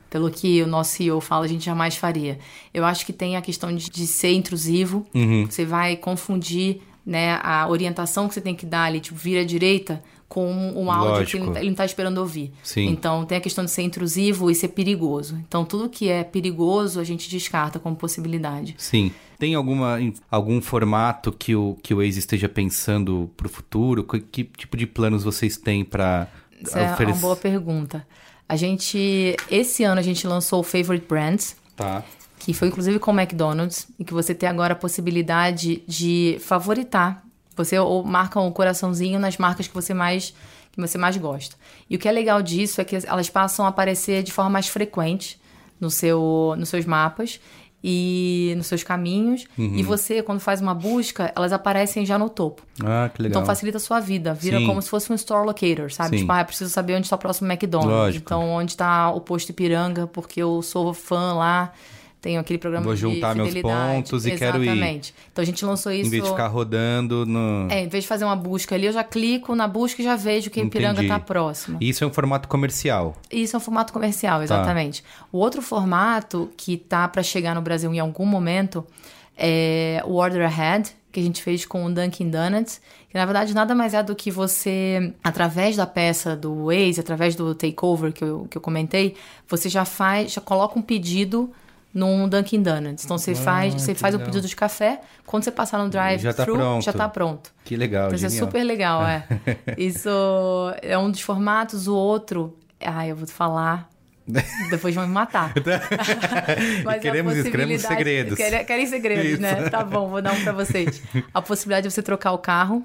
Pelo que o nosso CEO fala, a gente jamais faria. Eu acho que tem a questão de, de ser intrusivo. Uhum. Você vai confundir né, a orientação que você tem que dar ali, tipo, vira à direita, com um áudio que ele Lógico. não tá- ele não está esperando ouvir. Sim. Então tem a questão de ser intrusivo e ser perigoso. Então tudo que é perigoso a gente descarta como possibilidade. Sim. Tem alguma, algum formato que o, que o Waze esteja pensando pro futuro? Que, que tipo de planos vocês têm para Essa é uma boa pergunta. A gente, esse ano a gente lançou o Favorite Brands, Tá. Que foi inclusive com o McDonald's, e que você tem agora a possibilidade de favoritar. Você ou marca um coraçãozinho nas marcas que você mais que você mais gosta. E o que é legal disso é que elas passam a aparecer de forma mais frequente no seu, nos seus mapas e nos seus caminhos. Uhum. E você, quando faz uma busca, elas aparecem já no topo. Ah, que legal. Então facilita a sua vida. Vira Sim. como se fosse um store locator, sabe? Sim. Tipo, ah, eu preciso saber onde está o próximo McDonald's. Lógico. Então, onde está o posto Ipiranga, porque eu sou fã lá. Tenho aquele programa Vou de juntar meus pontos e quero ir. Exatamente. Então a gente lançou isso. Em vez de ficar rodando no. É, em vez de fazer uma busca ali, eu já clico na busca e já vejo que Ipiranga Entendi. está próximo. Isso é um formato comercial. Isso é um formato comercial, Tá. exatamente. O outro formato que tá para chegar no Brasil em algum momento é o Order Ahead, que a gente fez com o Dunkin' Donuts, que na verdade nada mais é do que você, através da peça do Waze, através do takeover que eu, que eu comentei, você já faz, já coloca um pedido num Dunkin' Donuts. Então você Ah, faz, você faz o legal. pedido de café, quando você passar no drive-thru, Já tá pronto. já tá pronto. Que legal, Então isso é super legal, é. Isso é um dos formatos, o outro, ai, eu vou te falar. Depois vão me matar. Mas Queremos possibilidade- segredos. Querem, querem segredos, Isso. né? Tá bom, vou dar um pra vocês. A possibilidade de você trocar o carro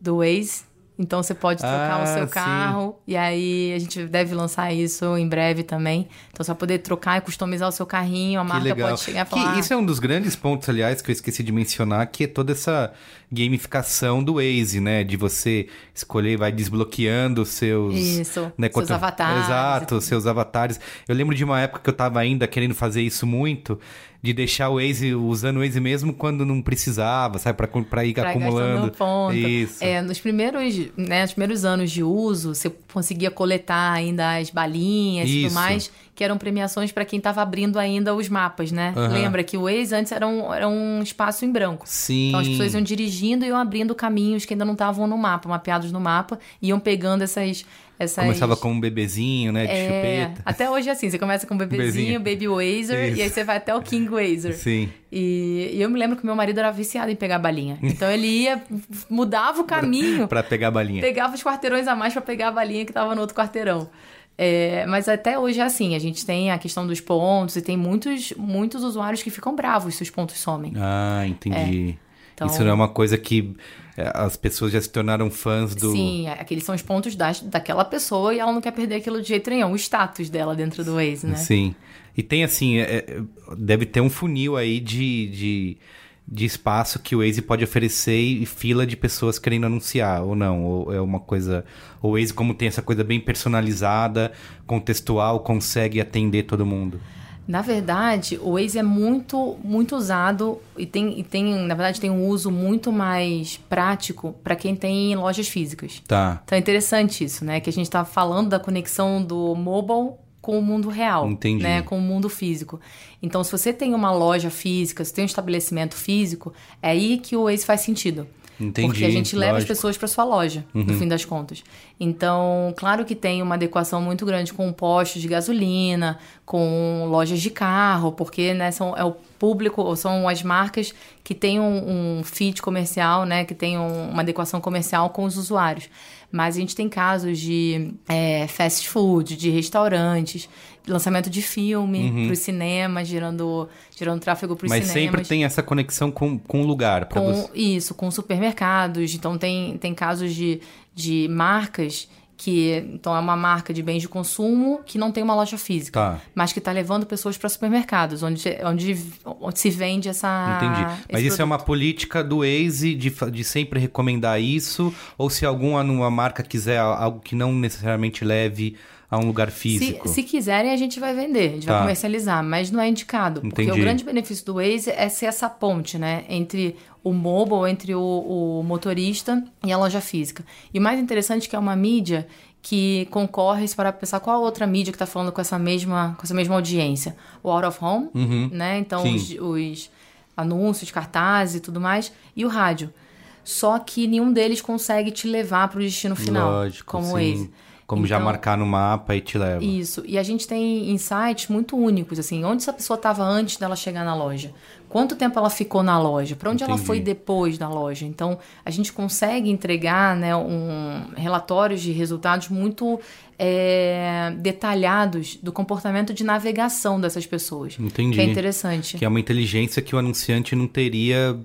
do Waze. Então você pode trocar Ah, o seu sim. carro. E aí a gente deve lançar isso em breve também. Então você vai poder trocar e customizar o seu carrinho. A Que marca pode chegar e Que falar. "Ah, isso é um dos grandes pontos, aliás, que eu esqueci de mencionar, que é toda essa gamificação do Waze, né? De você escolher, vai desbloqueando os seus... Isso, né, seus quanto- avatares e Exato, seus avatares. Eu lembro de uma época que eu tava ainda querendo fazer isso muito, de deixar o Waze, usando o Waze mesmo quando não precisava, sabe? Pra, pra ir Pra acumulando. ponto. Isso. É, nos primeiros, né, nos primeiros anos de uso, você conseguia coletar ainda as balinhas e Isso. tudo mais, que eram premiações para quem estava abrindo ainda os mapas, né? Aham. Lembra que o Waze antes era um, era um espaço em branco. Sim. Então as pessoas iam dirigindo e iam abrindo caminhos que ainda não estavam no mapa, mapeados no mapa, iam pegando essas. essas... Começava com um bebezinho, né? De É, chupeta. até hoje é assim, você começa com o bebezinho, Bebezinho. baby wazer, Isso. e aí você vai até o king wazer. Sim. E, e eu me lembro que meu marido era viciado em pegar balinha. Então ele ia, mudava o caminho, Pra pegar a balinha. pegava os quarteirões a mais pra pegar a balinha que tava no outro quarteirão. É, mas até hoje é assim, a gente tem a questão dos pontos e tem muitos, muitos usuários que ficam bravos se os pontos somem. Ah, entendi. Então- Isso não é uma coisa que é, as pessoas já se tornaram fãs do. Sim, aqueles são os pontos das, daquela pessoa e ela não quer perder aquilo de jeito nenhum, o status dela dentro do Waze, né? Sim. E tem assim, é, é, deve ter um funil aí de, de, de espaço que o Waze pode oferecer e fila de pessoas querendo anunciar, ou não? Ou é uma coisa. O Waze, como tem essa coisa bem personalizada, contextual, consegue atender todo mundo. Na verdade, o Waze é muito, muito usado e tem, e tem, na verdade, tem um uso muito mais prático para quem tem lojas físicas. Tá. Então é interessante isso, né? Que a gente está falando da conexão do mobile com o mundo real, Entendi. né? Com o mundo físico. Então, se você tem uma loja física, se tem um estabelecimento físico, é aí que o Waze faz sentido. Entendi, Porque a gente leva as lógico. Uhum. pessoas para sua loja, no fim das contas. Então, claro que tem uma adequação muito grande com postos de gasolina, com lojas de carro, porque né, são, é o público, são as marcas que têm um, um fit comercial, né, que tem um- uma adequação comercial com os usuários. Mas a gente tem casos de é, fast food, de restaurantes, lançamento de filme para os cinemas, gerando, gerando tráfego para os Uhum. Mas cinemas. sempre tem essa conexão com, com o lugar. Com, você... Isso, com supermercados. Então, tem, tem casos de, de marcas que... Então, é uma marca de bens de consumo que não tem uma loja física. Tá. Mas que está levando pessoas para supermercados, onde, onde, onde se vende essa... Entendi. Mas esse isso é uma produto. política do Waze de, de sempre recomendar isso? Ou se alguma uma marca quiser algo que não necessariamente leve a um lugar Se, físico? se quiserem, a gente vai vender, a gente Tá. vai comercializar, mas não é indicado. Porque Entendi. o grande benefício do Waze é ser essa ponte, né? Entre o mobile, entre o, o motorista e a loja física. E o mais interessante é que é uma mídia que concorre, se pra pensar qual a outra mídia que tá falando com essa mesma, com essa mesma audiência. O Out of Home, né? Então, os, os anúncios, cartazes e tudo mais, e o rádio. Só que nenhum deles consegue te levar para o destino final, Lógico, como sim. o Como já Então- marcar no mapa e te leva. isso. E a gente tem insights muito únicos, assim, onde essa pessoa estava antes dela chegar na loja? Quanto tempo ela ficou na loja? Para onde ela Entendi. foi depois da loja? Então, a gente consegue entregar né, um, relatórios de resultados muito é, detalhados do comportamento de navegação dessas pessoas. Entendi. Que é interessante. Que é uma inteligência que o anunciante não teria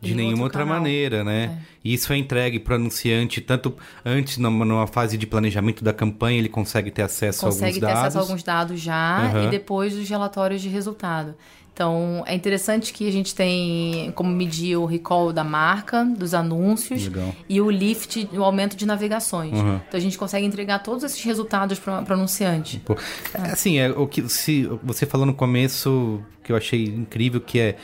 de nenhuma outra canal. maneira, né? E isso é entregue para o anunciante, tanto antes, numa, numa fase de planejamento da campanha, ele consegue ter acesso a consegue alguns ter dados. acesso a alguns dados já Aham. e depois os relatórios de resultado. Então, é interessante que a gente tem como medir o recall da marca, dos anúncios Legal. e o lift, o aumento de navegações. Uhum. Então, a gente consegue entregar todos esses resultados para o anunciante. Pô, é, Assim, é, o que se você falou no começo, que eu achei incrível, que é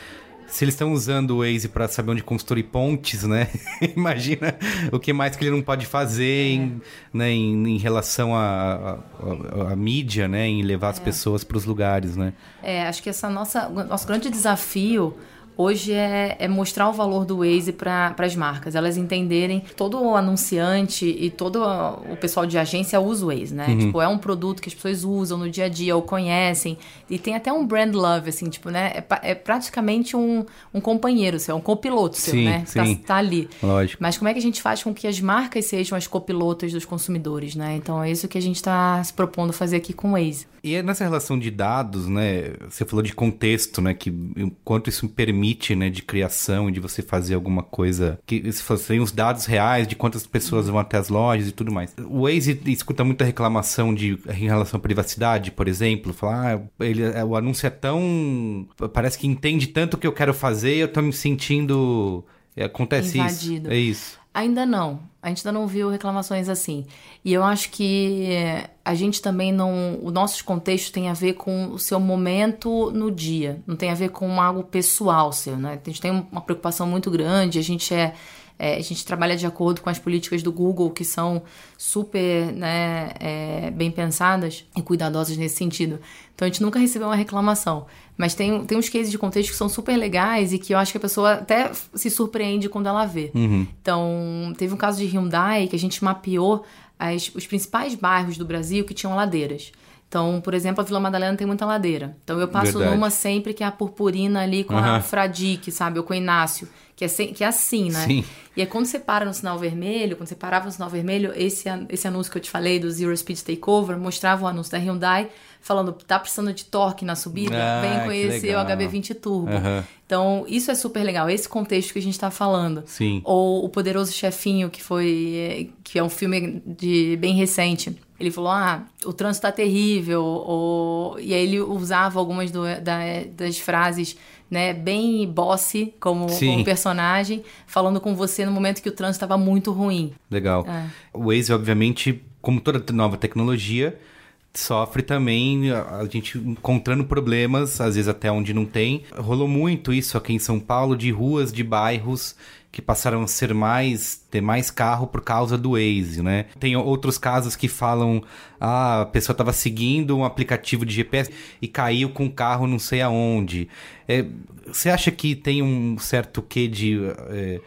se eles estão usando o Waze para saber onde construir pontes, né? Imagina o que mais que ele não pode fazer em, né, em, em relação à mídia, né? Em levar as pessoas para os lugares, né? É, acho que essa nossa, o nosso grande desafio hoje é, é mostrar o valor do Waze para as marcas, elas entenderem todo o anunciante e todo o pessoal de agência usa o Waze, né? Uhum. Tipo, é um produto que as pessoas usam no dia a dia ou conhecem e tem até um brand love, assim, tipo, né? É, é praticamente um, um companheiro seu, um copiloto seu, sim, né? Sim. Tá, tá ali. Lógico. Mas como é que a gente faz com que as marcas sejam as copilotas dos consumidores, né? Então é isso que a gente está se propondo fazer aqui com o Waze. E é nessa relação de dados, né? Você falou de contexto, né? Que quanto isso permite, né? De criação e de você fazer alguma coisa que se tem os dados reais de quantas pessoas vão até as lojas e tudo mais. O Waze escuta muita reclamação de em relação à privacidade, por exemplo, falar, ah, ele, é, o anúncio é tão parece que entende tanto o que eu quero fazer, eu tô me sentindo acontece Invadido. isso. É isso. Ainda não. A gente ainda não viu reclamações assim. E eu acho que a gente também não. O nosso contexto tem a ver com o seu momento no dia. Não tem a ver com algo pessoal seu, né? A gente tem uma preocupação muito grande. A gente é. É, a gente trabalha de acordo com as políticas do Google, que são super né, é, bem pensadas e cuidadosas nesse sentido. Então a gente nunca recebeu uma reclamação. Mas tem, tem uns cases de contexto que são super legais e que eu acho que a pessoa até se surpreende quando ela vê. Uhum. Então, teve um caso de Hyundai que a gente mapeou as, os principais bairros do Brasil que tinham ladeiras. Então, por exemplo, a Vila Madalena tem muita ladeira. Então, eu passo Verdade. numa sempre que é a purpurina ali com Uhum. a Fradique, sabe? Ou com o Inácio. Que é, sem- que é assim, né? Sim. E aí, quando você para no sinal vermelho, quando você parava no sinal vermelho, esse, esse anúncio que eu te falei do Zero Speed Takeover mostrava o anúncio da Hyundai falando, tá precisando de torque na subida? Ah, Vem conhecer o legal. HB20 Turbo. Aham. Então, isso é super legal, esse contexto que a gente tá falando. Sim. Ou O Poderoso Chefinho, que foi. que é um filme de bem recente. Ele falou: ah, o trânsito tá terrível. Ou... E aí ele usava algumas do- da- das frases, né, bem bossy como, como personagem, falando com você no momento que o trânsito estava muito ruim. Legal. É. O Waze, obviamente, como toda nova tecnologia, sofre também a gente encontrando problemas, às vezes até onde não tem. Rolou muito isso aqui em São Paulo, de ruas, de bairros que passaram a ser mais ter mais carro por causa do Waze, né? Tem outros casos que falam ah, a pessoa estava seguindo um aplicativo de GPS e caiu com o carro não sei aonde. É, você acha que tem um certo quê de é,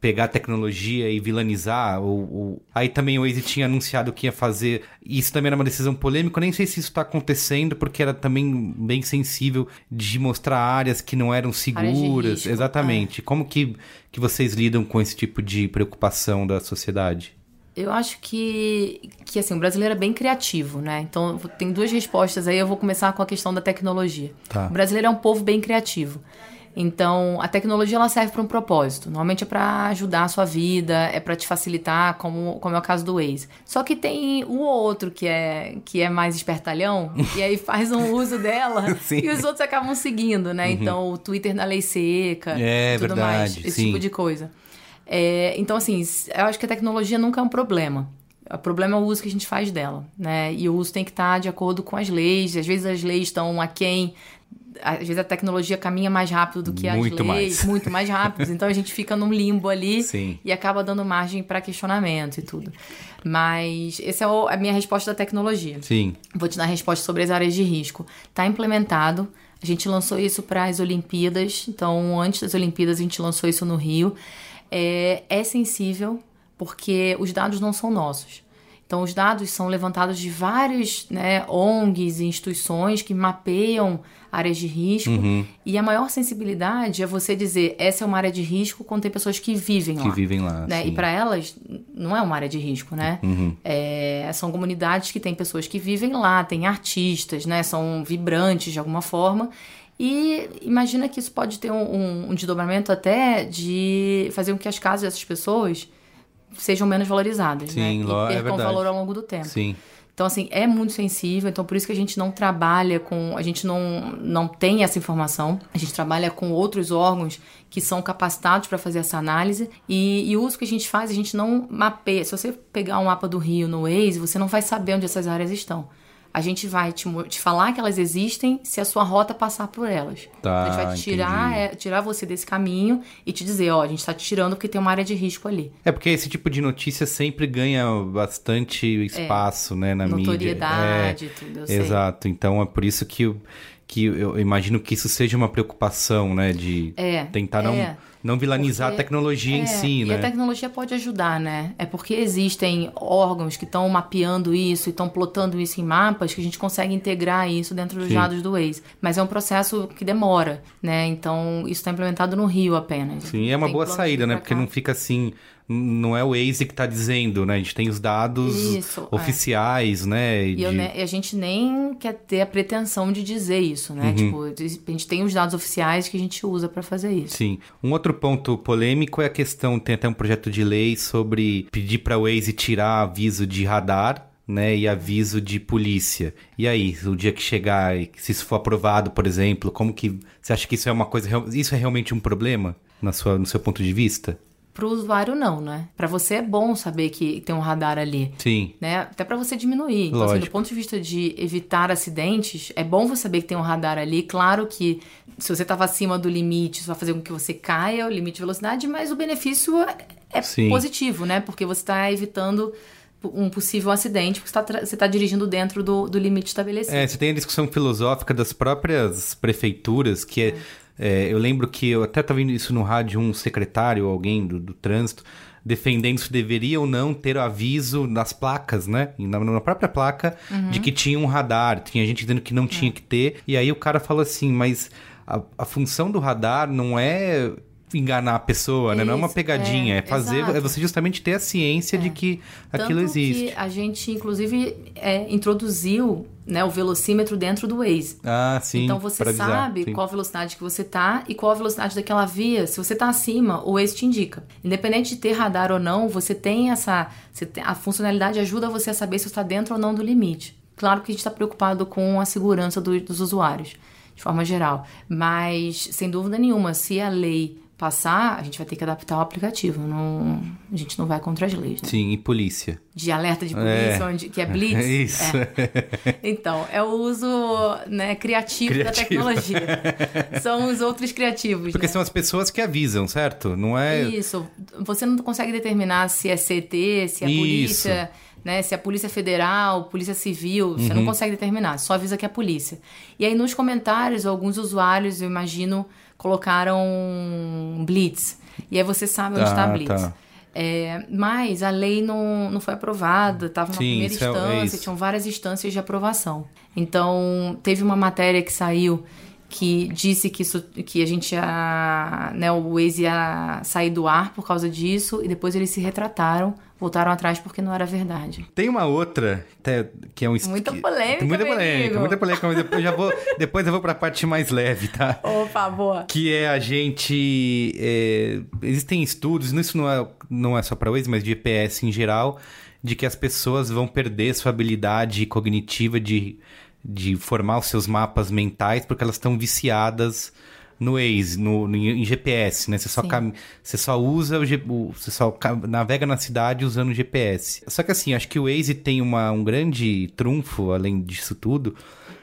pegar tecnologia e vilanizar. Ou, ou- Aí também o Waze tinha anunciado que ia fazer. Isso também era uma decisão polêmica. Eu nem sei se isso está acontecendo, porque era também bem sensível de mostrar áreas que não eram seguras. risco, é. Exatamente. Como que, que vocês lidam com esse tipo de preocupação da sociedade? Eu acho que, que assim, o brasileiro é bem criativo, né? Então, tem duas respostas aí. Eu vou começar com a questão da tecnologia. Tá. O brasileiro é um povo bem criativo. Então, a tecnologia ela serve para um propósito. Normalmente é para ajudar a sua vida, é para te facilitar, como, como é o caso do Waze. Só que tem o outro que é que é mais espertalhão e aí faz um uso dela. Uhum. e os outros acabam seguindo, né? Então, o Twitter na lei seca, É, tudo verdade, mais, esse sim. tipo de coisa. É, então, assim, eu acho que a tecnologia nunca é um problema. O problema é o uso que a gente faz dela, né? E o uso tem que estar de acordo com as leis. Às vezes as leis estão aquém. Às vezes a tecnologia caminha mais rápido do que Muito as leis. mais. Muito mais rápido. Então a gente fica num limbo ali Sim. e acaba dando margem para questionamento e tudo. Mas essa é a minha resposta da tecnologia. Sim. Vou te dar a resposta sobre as áreas de risco. Está implementado. A gente lançou isso para as Olimpíadas. Então, antes das Olimpíadas, a gente lançou isso no Rio. É, é sensível porque os dados não são nossos. Então, os dados são levantados de vários né, ONGs e instituições que mapeiam áreas de risco. E a maior sensibilidade é você dizer essa é uma área de risco quando tem pessoas que vivem Que lá vivem lá. né? E sim. para elas não é uma área de risco, né? É, são comunidades que têm pessoas que vivem lá, tem artistas, né? São vibrantes de alguma forma. E imagina que isso pode ter um, um- um desdobramento até de fazer com que as casas dessas pessoas sejam menos valorizadas, né? Sim, E lo- é percam valor ao longo do tempo. Sim. Então, assim, é muito sensível. Então, por isso que a gente não trabalha com. A gente não, não tem essa informação. A gente trabalha com outros órgãos que são capacitados para fazer essa análise. E, e o uso que a gente faz, a gente não mapeia. Se você pegar um mapa do Rio no Waze, você não vai saber onde essas áreas estão. A gente vai te, te falar que elas existem se a sua rota passar por elas. Tá, a gente vai tirar, é, tirar você desse caminho e te dizer, ó, a gente tá te tirando porque tem uma área de risco ali. É porque esse tipo de notícia sempre ganha bastante espaço, né, na mídia. Notoriedade, É, tudo, eu sei. Exato. Então é por isso que, que eu imagino que isso seja uma preocupação, né? De É, tentar não, é. Não vilanizar Porque- a tecnologia em É, si, e né? a tecnologia pode ajudar, né? É porque existem órgãos que estão mapeando isso e estão plotando isso em mapas que a gente consegue integrar isso dentro dos Sim. dados do Waze. Mas é um processo que demora, né? Então, isso está implementado no Rio apenas. Sim, é uma Tem boa saída, né? Porque cá. não fica assim. Não é o Waze que tá dizendo, né? A gente tem os dados Isso, é. oficiais, né? E, eu de- ne- e a gente nem quer ter a pretensão de dizer isso, Uhum. né? Tipo, a gente tem os dados oficiais que a gente usa para fazer isso. Sim. Um outro ponto polêmico é a questão, tem até um projeto de lei sobre pedir para o Waze tirar aviso de radar, né, e aviso de polícia. E aí, o dia que chegar, e se isso for aprovado, por exemplo, como que você acha que isso é uma coisa, isso é realmente um problema na sua, no seu ponto de vista? Pro usuário não, né? Para você é bom saber que tem um radar ali. Sim. né? Até para você diminuir. Então, assim, do ponto de vista de evitar acidentes, é bom você saber que tem um radar ali. Claro que se você estava acima do limite, isso vai fazer com que você caia o limite de velocidade, mas o benefício é- é Sim. positivo, né? Porque você está evitando um possível acidente, porque você está dirigindo dentro do, do limite estabelecido. É, você tem a discussão filosófica das próprias prefeituras, que é, é, eu lembro que eu até estava vendo isso no rádio, um secretário, alguém do, do trânsito, defendendo se deveria ou não ter o aviso nas placas, né? Na, na própria placa, de que tinha um radar. Tinha gente dizendo que não tinha que ter. E aí o cara falou assim, mas a, a função do radar não é enganar a pessoa, né? Não é uma pegadinha, é, é, fazer, exato. é você justamente ter a ciência de que aquilo Tanto existe. que a gente, inclusive, é, introduziu né, o velocímetro dentro do Waze. Ah, sim. então você avisar, sabe sim. qual a velocidade que você tá e qual a velocidade daquela via. Se você tá acima, o Waze te indica. Independente de ter radar ou não, você tem essa. você tem- a funcionalidade ajuda você a saber se você está dentro ou não do limite. Claro que a gente está preocupado com a segurança do- dos usuários, de forma geral. Mas, sem dúvida nenhuma, se a lei passar, a gente vai ter que adaptar o aplicativo. Não, a gente não vai contra as leis. Né? Sim, e polícia. De alerta de polícia, onde, que é blitz. É isso. É. Então, é o uso né, criativo, da Criativo. tecnologia. São os outros criativos. Porque né? são as pessoas que avisam, certo? Não é. Isso. Você não consegue determinar se é CT, se é Isso. polícia, né? Se é polícia federal, polícia civil. Você Uhum. não consegue determinar. Só avisa que é polícia. E aí nos comentários, alguns usuários, eu imagino, colocaram blitz. E aí você sabe onde Ah, está blitz. tá. É, mas a lei não, não foi aprovada, estava na primeira isso é- é instância, tinham várias instâncias de aprovação. Então, teve uma matéria que saiu que disse que, isso, que a gente ia, né, o Waze ia sair do ar por causa disso, e depois eles se retrataram, voltaram atrás porque não era verdade. Tem uma outra, até, que é um... Muita que- polêmica, Muita polêmica, amigo. muita polêmica, mas depois, já vou, depois eu vou pra parte mais leve, tá? Por favor. Que é a gente... é, existem estudos, isso não é, não é só pra Waze, mas de GPS em geral, de que as pessoas vão perder sua habilidade cognitiva de, de formar os seus mapas mentais porque elas estão viciadas no Waze, no, no- em GPS, né? Você só, cam- você só usa o, G- você só navega na cidade usando o GPS. Só que assim, acho que o Waze tem uma, um grande trunfo além disso tudo,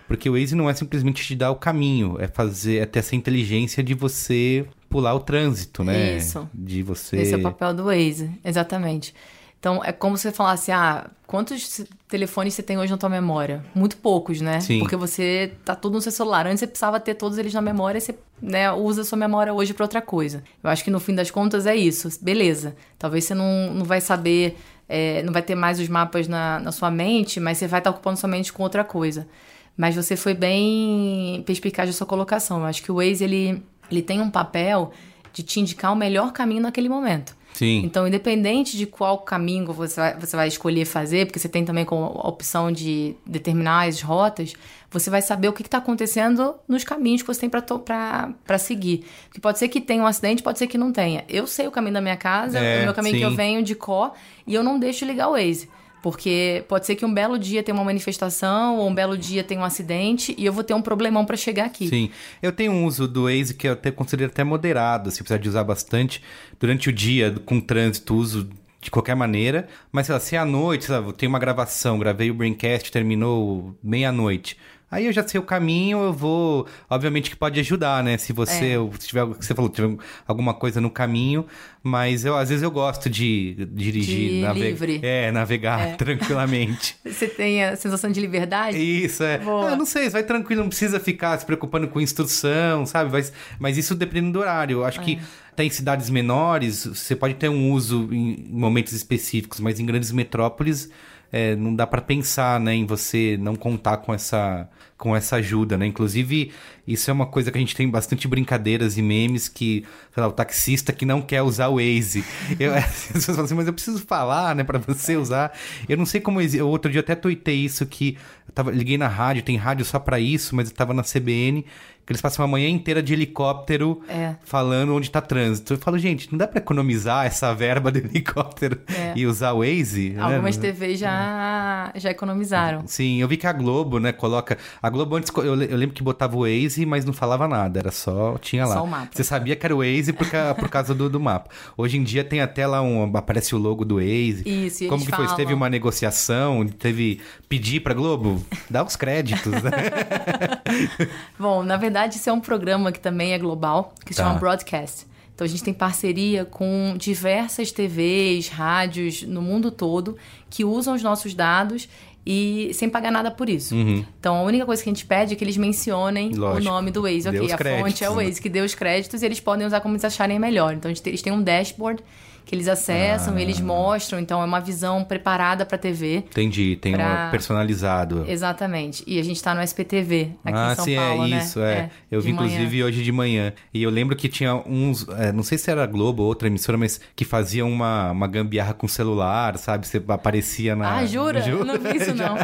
porque o Waze não é simplesmente te dar o caminho, é fazer, é ter essa inteligência de você pular o trânsito, né? Isso. De você. Esse é o papel do Waze, exatamente. Então, é como se você falasse, ah, quantos telefones você tem hoje na tua memória? Muito poucos, né? Sim. Porque você tá tudo no seu celular. Antes você precisava ter todos eles na memória você né, usa a sua memória hoje para outra coisa. Eu acho que no fim das contas é isso. Beleza. Talvez você não, não vai saber, é, não vai ter mais os mapas na, na sua mente, mas você vai estar ocupando sua mente com outra coisa. Mas você foi bem perspicaz da sua colocação. Eu acho que o Waze, ele, ele tem um papel de te indicar o melhor caminho naquele momento. Sim. Então, independente de qual caminho você vai, você vai escolher fazer, porque você tem também como a opção de determinar as rotas, você vai saber o que está acontecendo nos caminhos que você tem para seguir. Porque pode ser que tenha um acidente, pode ser que não tenha. Eu sei o caminho da minha casa, É, o meu caminho que eu sim. venho de có, e eu não deixo ligar o Waze. Porque pode ser que um belo dia tenha uma manifestação, ou um belo dia tenha um acidente, e eu vou ter um problemão para chegar aqui. Sim. Eu tenho um uso do Waze que eu até considero até moderado, assim, apesar de usar bastante. Durante o dia, com trânsito, uso de qualquer maneira. Mas, sei lá, se é à noite, sei lá, tem uma gravação, gravei o Braincast, terminou meia-noite. Aí eu já sei o caminho, eu vou. Obviamente que pode ajudar, né? Se você, É. se tiver, você falou, tiver alguma coisa no caminho, mas eu às vezes eu gosto de dirigir, De nave- livre. É, navegar tranquilamente. Você tem a sensação de liberdade? Isso, é. Ah, não sei, vai tranquilo, não precisa ficar se preocupando com instrução, sabe? Mas, mas isso depende do horário. Eu acho É. que até em cidades menores, você pode ter um uso em momentos específicos, mas em grandes metrópoles. É, não dá pra pensar, né, em você não contar com essa, com essa ajuda, né? Inclusive, isso é uma coisa que a gente tem bastante brincadeiras e memes que, sei lá, o taxista que não quer usar o Waze. Eu, as pessoas falam assim, mas eu preciso falar, né, pra você usar. Eu não sei como... eu Outro dia até tuitei isso, que tava, liguei na rádio, tem rádio só pra isso, mas eu tava na CBN, que eles passam a manhã inteira de helicóptero É. falando onde tá trânsito. Eu falo, gente, não dá pra economizar essa verba do helicóptero É. e usar o Waze? né? Algumas TVs já, já economizaram. Sim, eu vi que a Globo, né, coloca. A Globo antes, eu, eu lembro que botava o Waze, mas não falava nada, era só. Tinha lá. Só o mapa. Você sabia que era o Waze por, ca- por causa do, do mapa. Hoje em dia tem até lá um. Aparece o logo do Waze. Isso, e Como que foi? Você teve falam. uma negociação? Teve. Pedir pra Globo? Dá os créditos, né? Bom, na verdade, isso é um programa que também é global, que se Tá. chama Broadcast. Então a gente tem parceria com diversas TVs, rádios no mundo todo que usam os nossos dados e sem pagar nada por isso. Então a única coisa que a gente pede é que eles mencionem Uhum. Lógico. o nome do Waze. Dê Ok, a fonte créditos, é o né? Waze que deu os créditos e eles podem usar como eles acharem melhor. Então a gente tem- eles têm um dashboard que eles acessam, Ah. eles mostram, então é uma visão preparada para TV. Entendi, tem Pra- um personalizado. Exatamente. E a gente tá no SPTV aqui ah, em São sim, Paulo, é né? isso, é. Eu de vi manhã. inclusive hoje de manhã. E eu lembro que tinha uns, é, não sei se era Globo ou outra emissora, mas que faziam uma, uma gambiarra com celular, sabe? Você aparecia na. Ah, jura? Eu não vi isso, já, não.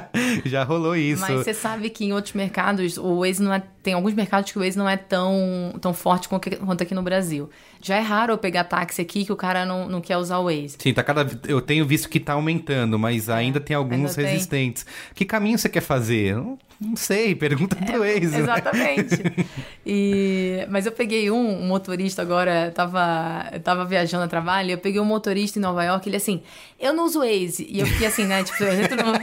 Já rolou isso. Mas você sabe que em outros mercados, o Waze não é. Tem alguns mercados que o Waze não é tão, tão forte quanto aqui no Brasil. Já é raro eu pegar táxi aqui que o cara não, não quer usar o Waze. Sim, tá cada eu tenho visto que tá aumentando, mas ainda tem alguns É, ainda tem. resistentes. Que caminho você quer fazer? Não, não sei, pergunta pro Waze. né? É, Exatamente. E, mas eu peguei um, um motorista agora, eu tava, eu tava viajando a trabalho, eu peguei um motorista em Nova York, ele assim, eu não uso Waze. E eu fiquei assim, né? Tipo, eu entro no...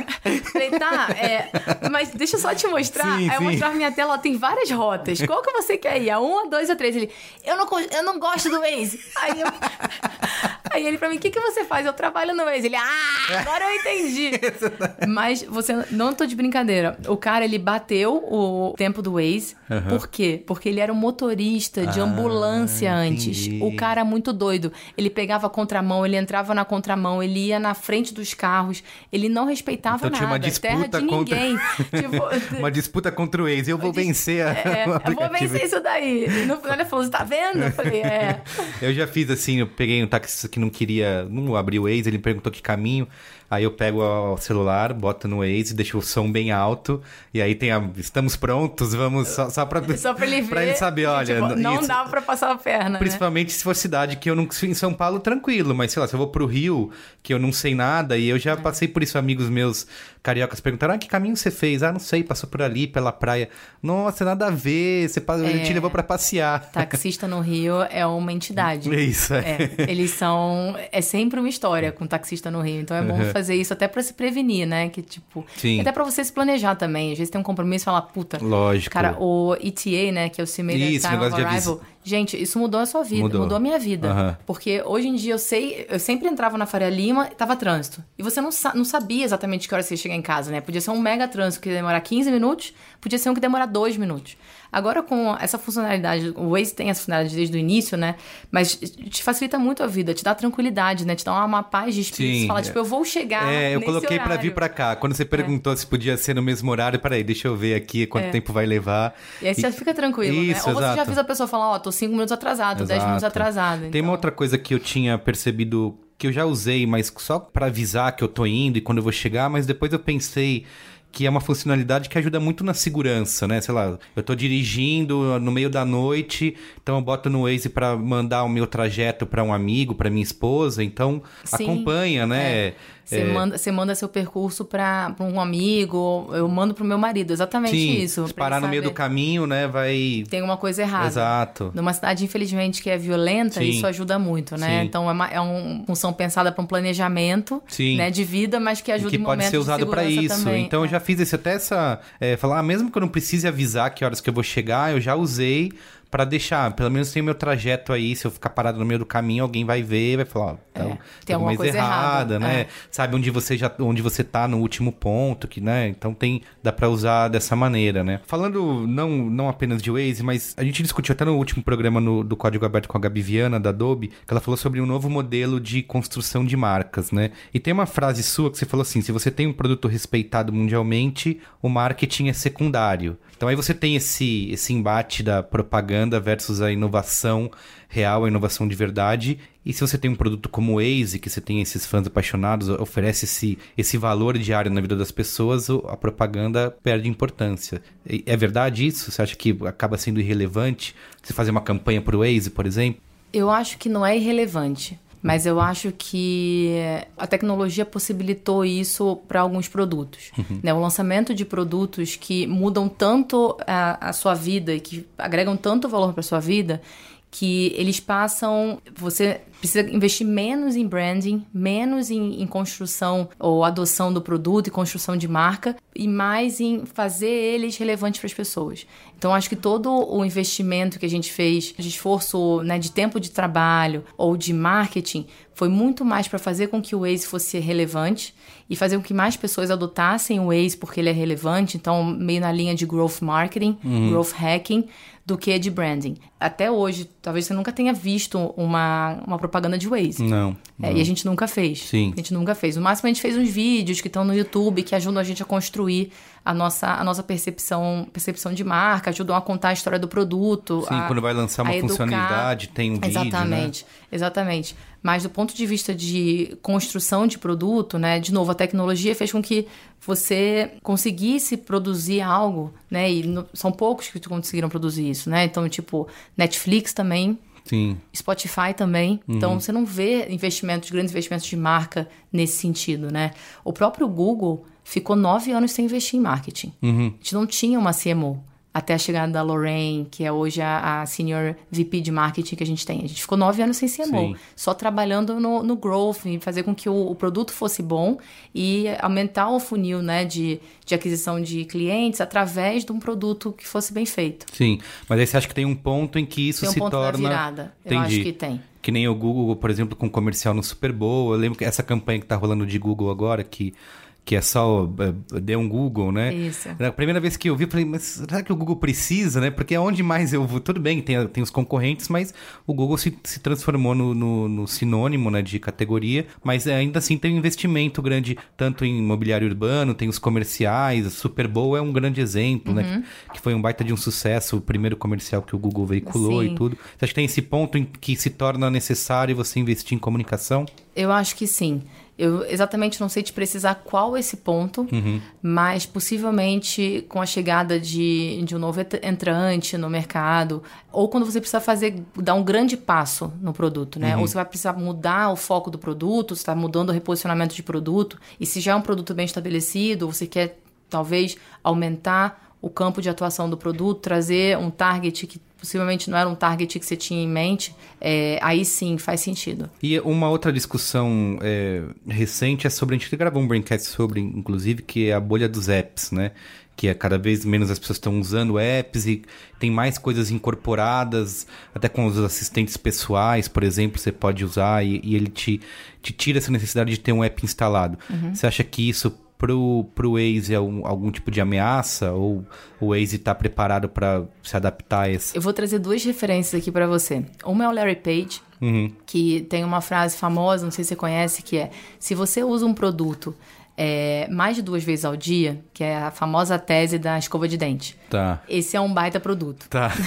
Falei, tá, é, mas deixa eu só te mostrar. Sim, Aí eu sim. mostrava minha tela, ó, tem várias rotas. Qual que você quer ir? A um, a dois, a três? Ele, eu não, eu não gosto do Waze. Aí, eu, aí ele pra mim, o que, que você faz? Eu trabalho no Waze. Ele, ah, agora eu entendi. Mas você, não tô de brincadeira. O cara, ele bateu o tempo do Waze. Por quê? Porque ele era um motorista de Ah, ambulância antes. entendi. O cara muito doido. Ele pegava a contramão, ele entrava na contramão, ele ia na frente dos carros. Ele não respeitava Então tinha nada. uma Terra disputa de contra- ninguém. tipo, Uma disputa contra o Waze. Eu vou vencer a, é, o eu vou vencer isso daí. No final ele falou, você tá vendo? Eu falei, é. Eu já fiz assim, eu peguei um taxista que não queria, não abriu o Waze, ele perguntou que caminho, aí eu pego o celular, boto no Waze, deixo o som bem alto, e aí tem a, estamos prontos, vamos, só, só pra... Só pra ele ver. Pra ele saber, olha... tipo, não isso- dá pra passar a perna, né? Principalmente se for cidade que eu não em São Paulo, tranquilo, mas sei lá, se eu vou pro Rio, que eu não sei nada, e eu já passei por isso, amigos meus cariocas perguntaram: ah, que caminho você fez? Ah, não sei, passou por ali, pela praia. Nossa, nada a ver, você ele te levou pra passear. Taxista no Rio é uma entidade. É isso, é. É, eles são. É sempre uma história com taxista no Rio. Então é bom fazer isso até pra se prevenir, né? Que tipo. Sim. Até pra você se planejar também. Às vezes tem um compromisso e fala, puta. Lógico. Cara, o ETA, né? Que é o Isso, Time of. Arrival. Gente, isso mudou a sua vida, Mudou. mudou, a minha vida. Aham. Porque hoje em dia eu sei, eu sempre entrava na Faria Lima e tava trânsito. E você não, sa- não sabia exatamente que hora você ia chegar em casa, né? Podia ser um mega trânsito que ia demorar 15 minutos, podia ser um que demorar 2 minutos. Agora, com essa funcionalidade, o Waze tem essa funcionalidade desde o início, né? Mas te facilita muito a vida, te dá tranquilidade, né? Te dá uma paz de espírito. Sim. Você fala, tipo, eu vou chegar. É, eu coloquei horário. vir pra cá. Quando você perguntou se podia ser no mesmo horário, peraí, deixa eu ver aqui quanto tempo vai levar. É. E aí você já fica tranquilo, Isso, né? Ou você já exato. avisa a pessoa e fala, ó, tô 5 minutos atrasado, tô 10 minutos Exato. atrasado. Tem uma então- outra coisa que eu tinha percebido que eu já usei, mas só pra avisar que eu tô indo e quando eu vou chegar, mas depois eu pensei que é uma funcionalidade que ajuda muito na segurança, né? Sei lá, eu tô dirigindo no meio da noite, então eu boto no Waze pra mandar o meu trajeto pra um amigo, pra minha esposa, então Sim, acompanha, né? Você, manda, você manda seu percurso para um amigo, eu mando pro meu marido, exatamente Sim, isso. se parar no meio do caminho, né, vai... Tem uma coisa errada. Exato. Numa cidade, infelizmente, que é violenta, Sim. isso ajuda muito, né? Sim. Então é uma, é uma função pensada para um planejamento né, de vida, mas que ajuda que em pode ser usado segurança isso. também. Então eu É. já fiz esse até essa é, falar, ah, mesmo que eu não precise avisar que horas que eu vou chegar, eu já usei pra deixar, pelo menos tem o meu trajeto aí, se eu ficar parado no meio do caminho, alguém vai ver, e vai falar, ó, então, É, tem alguma coisa errada, errada, né? é. Sabe onde você já onde você tá no último ponto, que, né? Então tem dá pra usar dessa maneira, né? Falando não não apenas de Waze, mas a gente discutiu até no último programa no- do Código Aberto com a Gabi Viana da Adobe, que ela falou sobre um novo modelo de construção de marcas, né? E tem uma frase sua que você falou assim: se você tem um produto respeitado mundialmente, o marketing é secundário. Então aí você tem esse, esse embate da propaganda versus a inovação real, a inovação de verdade. E se você tem um produto como o Waze, que você tem esses fãs apaixonados, oferece esse, esse valor diário na vida das pessoas, o- a propaganda perde importância. É verdade isso? Você acha que acaba sendo irrelevante você fazer uma campanha pro Waze, por exemplo? Eu acho que não é irrelevante, mas eu acho que a tecnologia possibilitou isso para alguns produtos. Né? O lançamento de produtos que mudam tanto a, a sua vida e que agregam tanto valor para sua vida que eles passam. Você precisa investir menos em branding, menos em, em construção ou adoção do produto e construção de marca, e mais em fazer eles relevantes para as pessoas. Então, acho que todo o investimento que a gente fez, de esforço né, de tempo de trabalho ou de marketing, foi muito mais para fazer com que o Waze fosse relevante e fazer com que mais pessoas adotassem o Waze porque ele é relevante, então meio na linha de growth marketing, growth hacking, do que de branding. Até hoje, talvez você nunca tenha visto uma, uma propaganda de Waze. Não. É, e a gente nunca fez. Sim. A gente nunca fez. No máximo a gente fez uns vídeos que estão no YouTube que ajudam a gente a construir a nossa, a nossa percepção, percepção de marca, ajudam a contar a história do produto. Sim, a- quando vai lançar uma funcionalidade, tem um vídeo, né? Exatamente, exatamente. Mas do ponto de vista de construção de produto, né? De novo, a tecnologia fez com que você conseguisse produzir algo, né? E no- são poucos que conseguiram produzir isso, né? Então, tipo, Netflix também Sim. Spotify também. Uhum. Então você não vê investimentos, grandes investimentos de marca nesse sentido, né? O próprio Google ficou nove anos sem investir em marketing. Uhum. A gente não tinha uma CMO. Até a chegada da Lorraine, que é hoje a, a Senior VP de Marketing que a gente tem. A gente ficou nove anos sem CMO. Sim. Só trabalhando no, no growth, em fazer com que o, o produto fosse bom e aumentar o funil né, de, de aquisição de clientes através de um produto que fosse bem feito. Sim. Mas aí você acha que tem um ponto em que isso Tem um se ponto da torna. virada. Eu Entendi. acho que tem. Que nem o Google, por exemplo, com comercial no Super Bowl. Eu lembro que essa campanha que tá rolando de Google agora, que, que é só é, dê um Google, né? Isso. Na primeira vez que eu vi, eu falei, mas será que o Google precisa, né? Porque onde mais eu vou? Tudo bem, tem, tem os concorrentes, mas o Google se, se transformou no, no, no sinônimo né, de categoria, mas ainda assim tem um investimento grande, tanto em imobiliário urbano, tem os comerciais, o Super Bowl é um grande exemplo, né? Uhum. Que, que foi um baita de um sucesso, o primeiro comercial que o Google veiculou Sim. e tudo. Você acha que tem esse ponto em que se torna necessário você investir em comunicação? Eu acho que sim. Eu exatamente não sei te precisar qual esse ponto, mas possivelmente com a chegada de, de um novo entrante no mercado, ou quando você precisa fazer, dar um grande passo no produto, né? Ou você vai precisar mudar o foco do produto, você está mudando o reposicionamento de produto, e se já é um produto bem estabelecido, você quer talvez aumentar o campo de atuação do produto, trazer um target que possivelmente não era um target que você tinha em mente, é, aí sim faz sentido. E uma outra discussão é, recente é sobre, a gente gravou um braincast sobre, inclusive, que é a bolha dos apps, né? Que é cada vez menos as pessoas estão usando apps e tem mais coisas incorporadas, até com os assistentes pessoais, por exemplo, você pode usar e, e ele te, te tira essa necessidade de ter um app instalado. Você acha que isso pro, pro Waze é um- algum tipo de ameaça? Ou o Waze está preparado para se adaptar a esse? Eu vou trazer duas referências aqui pra você. Uma é o Larry Page, que tem uma frase famosa, não sei se você conhece, que é: se você usa um produto é, mais de duas vezes ao dia, que é a famosa tese da escova de dente. Tá. Esse é um baita produto. Tá.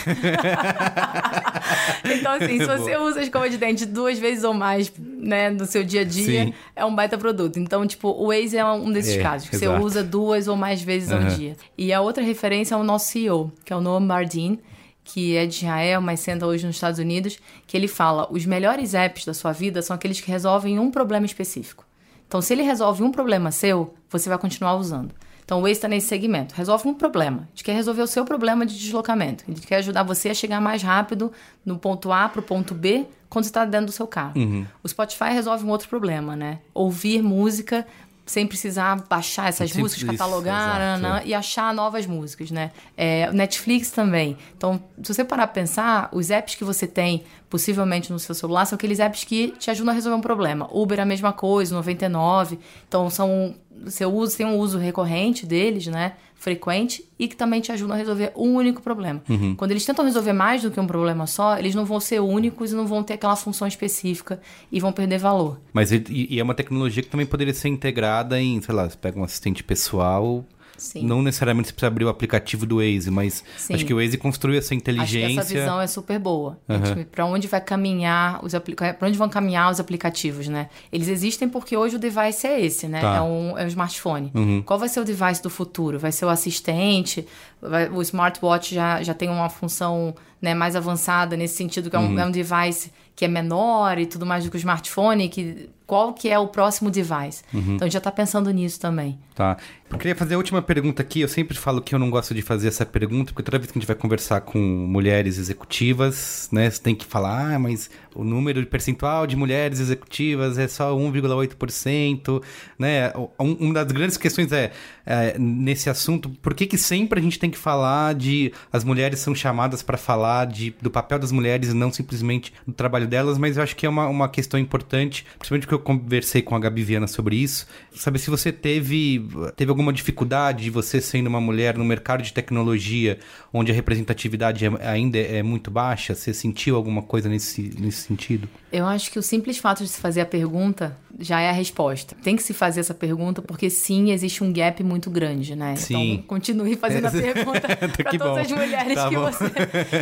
Então, assim, se você usa a escova de dente duas vezes ou mais, né, no seu dia a dia, Sim. é um baita produto. Então, tipo, o Waze é um desses É, casos, que exato. você usa duas ou mais vezes ao Aham. dia. E a outra referência é o nosso CEO, que é o Noam Bardin, que é de Israel, mas senta hoje nos Estados Unidos, que ele fala, os melhores apps da sua vida são aqueles que resolvem um problema específico. Então, se ele resolve um problema seu, você vai continuar usando. Então, o Waze está nesse segmento. Resolve um problema. A gente quer resolver o seu problema de deslocamento. A gente quer ajudar você a chegar mais rápido no ponto A para o ponto B quando você está dentro do seu carro. O Spotify resolve um outro problema, né? Ouvir música sem precisar baixar essas músicas, isso, catalogar nanã, é. e achar novas músicas, né? É, Netflix também. Então, se você parar pra pensar, os apps que você tem, possivelmente no seu celular, são aqueles apps que te ajudam a resolver um problema. Uber é a mesma coisa, 99. Então, são você usa, tem um uso recorrente deles, né? Frequente, e que também te ajudam a resolver um único problema. Uhum. Quando eles tentam resolver mais do que um problema só, eles não vão ser únicos e não vão ter aquela função específica e vão perder valor. Mas e, e é uma tecnologia que também poderia ser integrada em, sei lá, você pega um assistente pessoal. Sim. Não necessariamente você precisa abrir o aplicativo do Waze, mas Sim. acho que o Waze construiu essa Acho que inteligência. essa visão é super boa. Uhum. Para onde vai caminhar os para onde vão caminhar os aplicativos, né? Eles existem porque hoje o device é esse, né? Tá. É, um, é um smartphone. Uhum. Qual vai ser o device do futuro? Vai ser o assistente? Vai- o smartwatch já, já tem uma função né, mais avançada nesse sentido que é um, Uhum. é um device que é menor e tudo mais do que o smartphone. Que, qual que é o próximo device? Uhum. Então a gente já está pensando nisso também. Tá. Eu queria fazer a última pergunta aqui. Eu sempre falo que eu não gosto de fazer essa pergunta, porque toda vez que a gente vai conversar com mulheres executivas, né, você tem que falar, ah, mas o número de percentual de mulheres executivas é só 1,8%, né? Um- Uma das grandes questões é, é, nesse assunto, por que que sempre a gente tem que falar de as mulheres são chamadas para falar de, do papel das mulheres e não simplesmente do trabalho delas, mas eu acho que é uma, uma questão importante, principalmente porque eu conversei com a Gabi Viana sobre isso, saber se você teve, teve alguma dificuldade de você sendo uma mulher no mercado de tecnologia, onde a representatividade é- ainda é muito baixa, você sentiu alguma coisa nesse, nesse sentido? Eu acho que o simples fato de se fazer a pergunta já é a resposta. Tem que se fazer essa pergunta porque sim, existe um gap muito grande, né? Sim. Então, continue fazendo a pergunta para todas bom. as mulheres Tá que bom. você.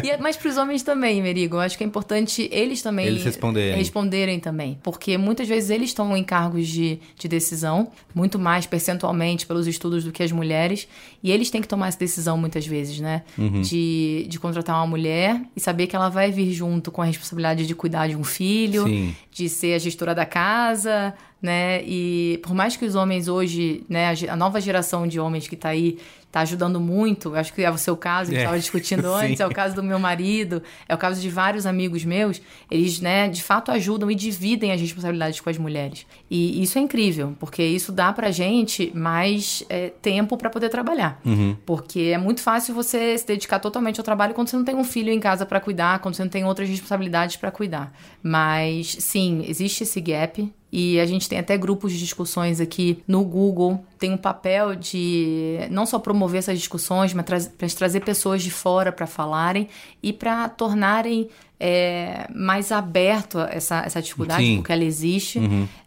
E é- mas para os homens também, Merigo. Eu acho que é importante eles também Eles responderem. responderem também, porque muitas vezes eles estão em cargos de, de decisão, muito mais percentualmente pelos estudos do que as mulheres, e eles têm que tomar essa decisão muitas vezes, né? Uhum. De, de contratar uma mulher e saber que ela vai vir junto com a responsabilidade de cuidar de um filho, Sim. de ser a gestora da casa, né? E por mais que os homens hoje, né, a a nova geração de homens que tá aí tá ajudando muito, acho que é o seu caso, que É. estava discutindo antes, Sim. é o caso do meu marido, é o caso de vários amigos meus, eles, né, de fato ajudam e dividem as responsabilidades com as mulheres. E isso é incrível, porque isso dá pra gente mais é, tempo para poder trabalhar. Porque é muito fácil você se dedicar totalmente ao trabalho quando você não tem um filho em casa para cuidar, quando você não tem outras responsabilidades para cuidar. Mas sim, existe esse gap. E a gente tem até grupos de discussões aqui no Google. Tem um papel de não só promover essas discussões, mas tra pra trazer pessoas de fora para falarem e para tornarem é, mais aberto essa, essa dificuldade, Sim. porque ela existe.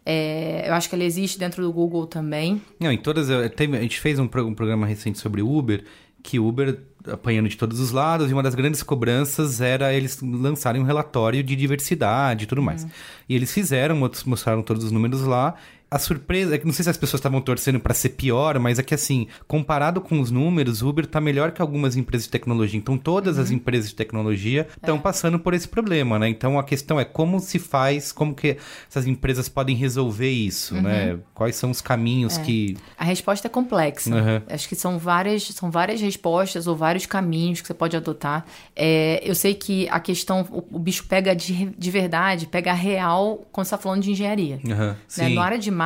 É, eu acho que ela existe dentro do Google também. Não, em todas. a gente fez um, um programa recente sobre Uber, que Uber apanhando de todos os lados, e uma das grandes cobranças era eles lançarem um relatório de diversidade e tudo mais. E eles fizeram, mostraram todos os números lá. A surpresa é que não sei se as pessoas estavam torcendo para ser pior, mas é que assim, comparado com os números, o Uber tá melhor que algumas empresas de tecnologia. Então todas as empresas de tecnologia estão passando por esse problema, né? Então a questão é como se faz, como que essas empresas podem resolver isso, né? Quais são os caminhos que A resposta é complexa. Uhum. Acho que são várias, são várias respostas ou vários caminhos que você pode adotar. É, eu sei que a questão, o, o bicho pega de, de verdade, pega real quando você está falando de engenharia. Né? Na área de marketing,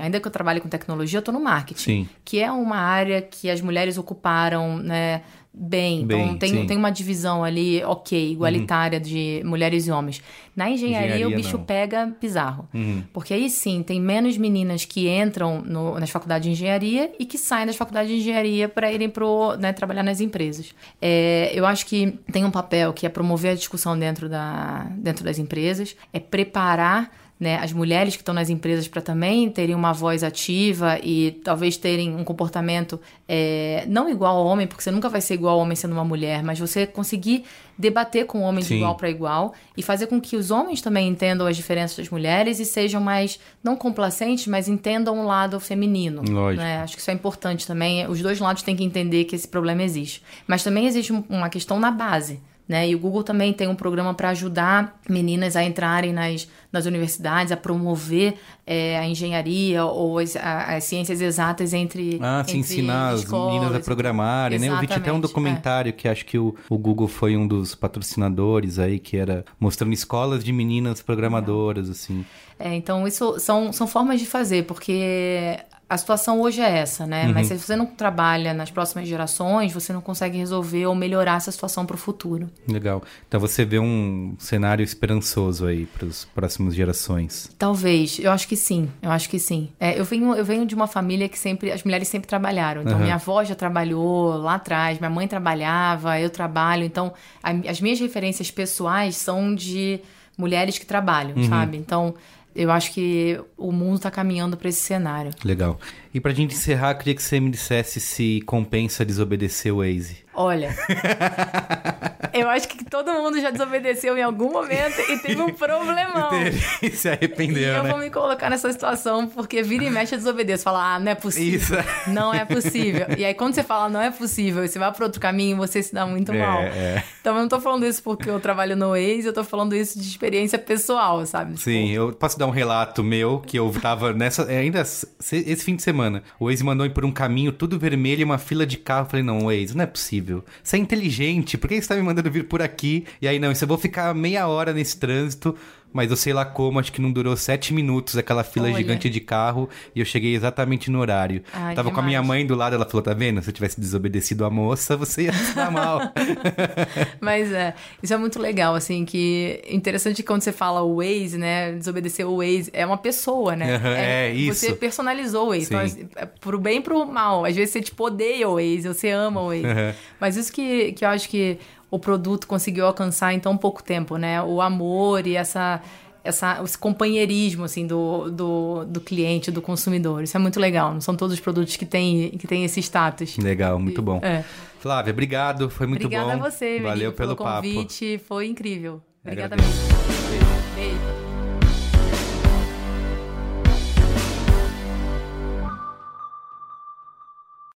ainda que eu trabalhe com tecnologia, eu estou no marketing. Sim. Que é uma área que as mulheres ocuparam, né? Bem, Bem, então tem, sim. tem uma divisão ali, ok, igualitária de mulheres e homens. Na engenharia, Engenharia, o bicho não. pega bizarro. Porque aí sim, tem menos meninas que entram no- nas faculdades de engenharia e que saem das faculdades de engenharia para irem pro, né, trabalhar nas empresas. É, eu acho que tem um papel que é promover a discussão dentro, da, dentro das empresas, é preparar né, as mulheres que estão nas empresas para também terem uma voz ativa e talvez terem um comportamento é, não igual ao homem, porque você nunca vai ser igual ao homem sendo uma mulher, mas você conseguir debater com o homem de Sim. igual para igual e fazer com que os homens também entendam as diferenças das mulheres e sejam mais, não complacentes, mas entendam o lado feminino. Né? Acho que isso é importante também. Os dois lados têm que entender que esse problema existe. Mas também existe um- uma questão na base. Né? E o Google também tem um programa para ajudar meninas a entrarem nas, nas universidades, a promover é, a engenharia ou as, a, as, ciências exatas entre. Ah, se ensinar as meninas a programarem, né? Eu vi até um é. documentário é. que acho que o, o Google foi um dos patrocinadores aí, que era mostrando escolas de meninas programadoras, assim. É, então, isso são, são formas de fazer, porque a situação hoje é essa, né? Uhum. Mas se você não trabalha nas próximas gerações, você não consegue resolver ou melhorar essa situação para o futuro. Legal. Então você vê um cenário esperançoso aí para as próximas gerações? Talvez. Eu acho que sim. Eu acho que sim. É, eu, venho, eu venho de uma família que sempre. As mulheres sempre trabalharam. Então, uhum. minha avó já trabalhou lá atrás, minha mãe trabalhava, eu trabalho. Então, a, as minhas referências pessoais são de mulheres que trabalham, uhum. sabe? Então eu acho que o mundo está caminhando para esse cenário. Legal. E para a gente encerrar, queria que você me dissesse se compensa desobedecer o Waze. Olha, eu acho que todo mundo já desobedeceu em algum momento e teve um problemão. E se arrependeu, e eu né? vou me colocar nessa situação porque vira e mexe eu desobedeço. Falar, ah, não é possível. Isso. Não é possível. E aí quando você fala não é possível e você vai para outro caminho, você se dá muito é, mal. É. Então eu não tô falando isso porque eu trabalho no Waze, eu tô falando isso de experiência pessoal, sabe? Sim, tipo... eu posso dar um relato meu que eu tava nessa... Ainda esse fim de semana, o Waze mandou ir por um caminho tudo vermelho e uma fila de carro. Eu falei, não, Waze, não é possível possível. Você é inteligente, por que você tá me mandando vir por aqui? E aí, não, isso eu vou ficar meia hora nesse trânsito mas eu sei lá como, acho que não durou sete minutos aquela fila Olha. gigante de carro e eu cheguei exatamente no horário. Ai, Tava com a minha mãe do lado, ela falou: tá vendo? Se eu tivesse desobedecido a moça, você ia se dar mal. mas é, isso é muito legal, assim, que interessante quando você fala o Waze, né? Desobedecer o Waze, é uma pessoa, né? Uhum, é, é, isso. Você personalizou o Waze. Então, é pro bem e pro mal. Às vezes você, tipo, odeia o Waze, você ama o Waze. Uhum. Mas isso que, que eu acho que o produto conseguiu alcançar em tão pouco tempo, né? O amor e essa essa, esse companheirismo assim do, do, do, cliente, do consumidor. Isso é muito legal. Não são todos os produtos que têm que têm esse status. Legal, muito bom. É. Flávia, obrigado. Foi muito Obrigada bom. Obrigada a você, Valeu pelo, pelo convite. Papo. Foi incrível. Obrigada mesmo.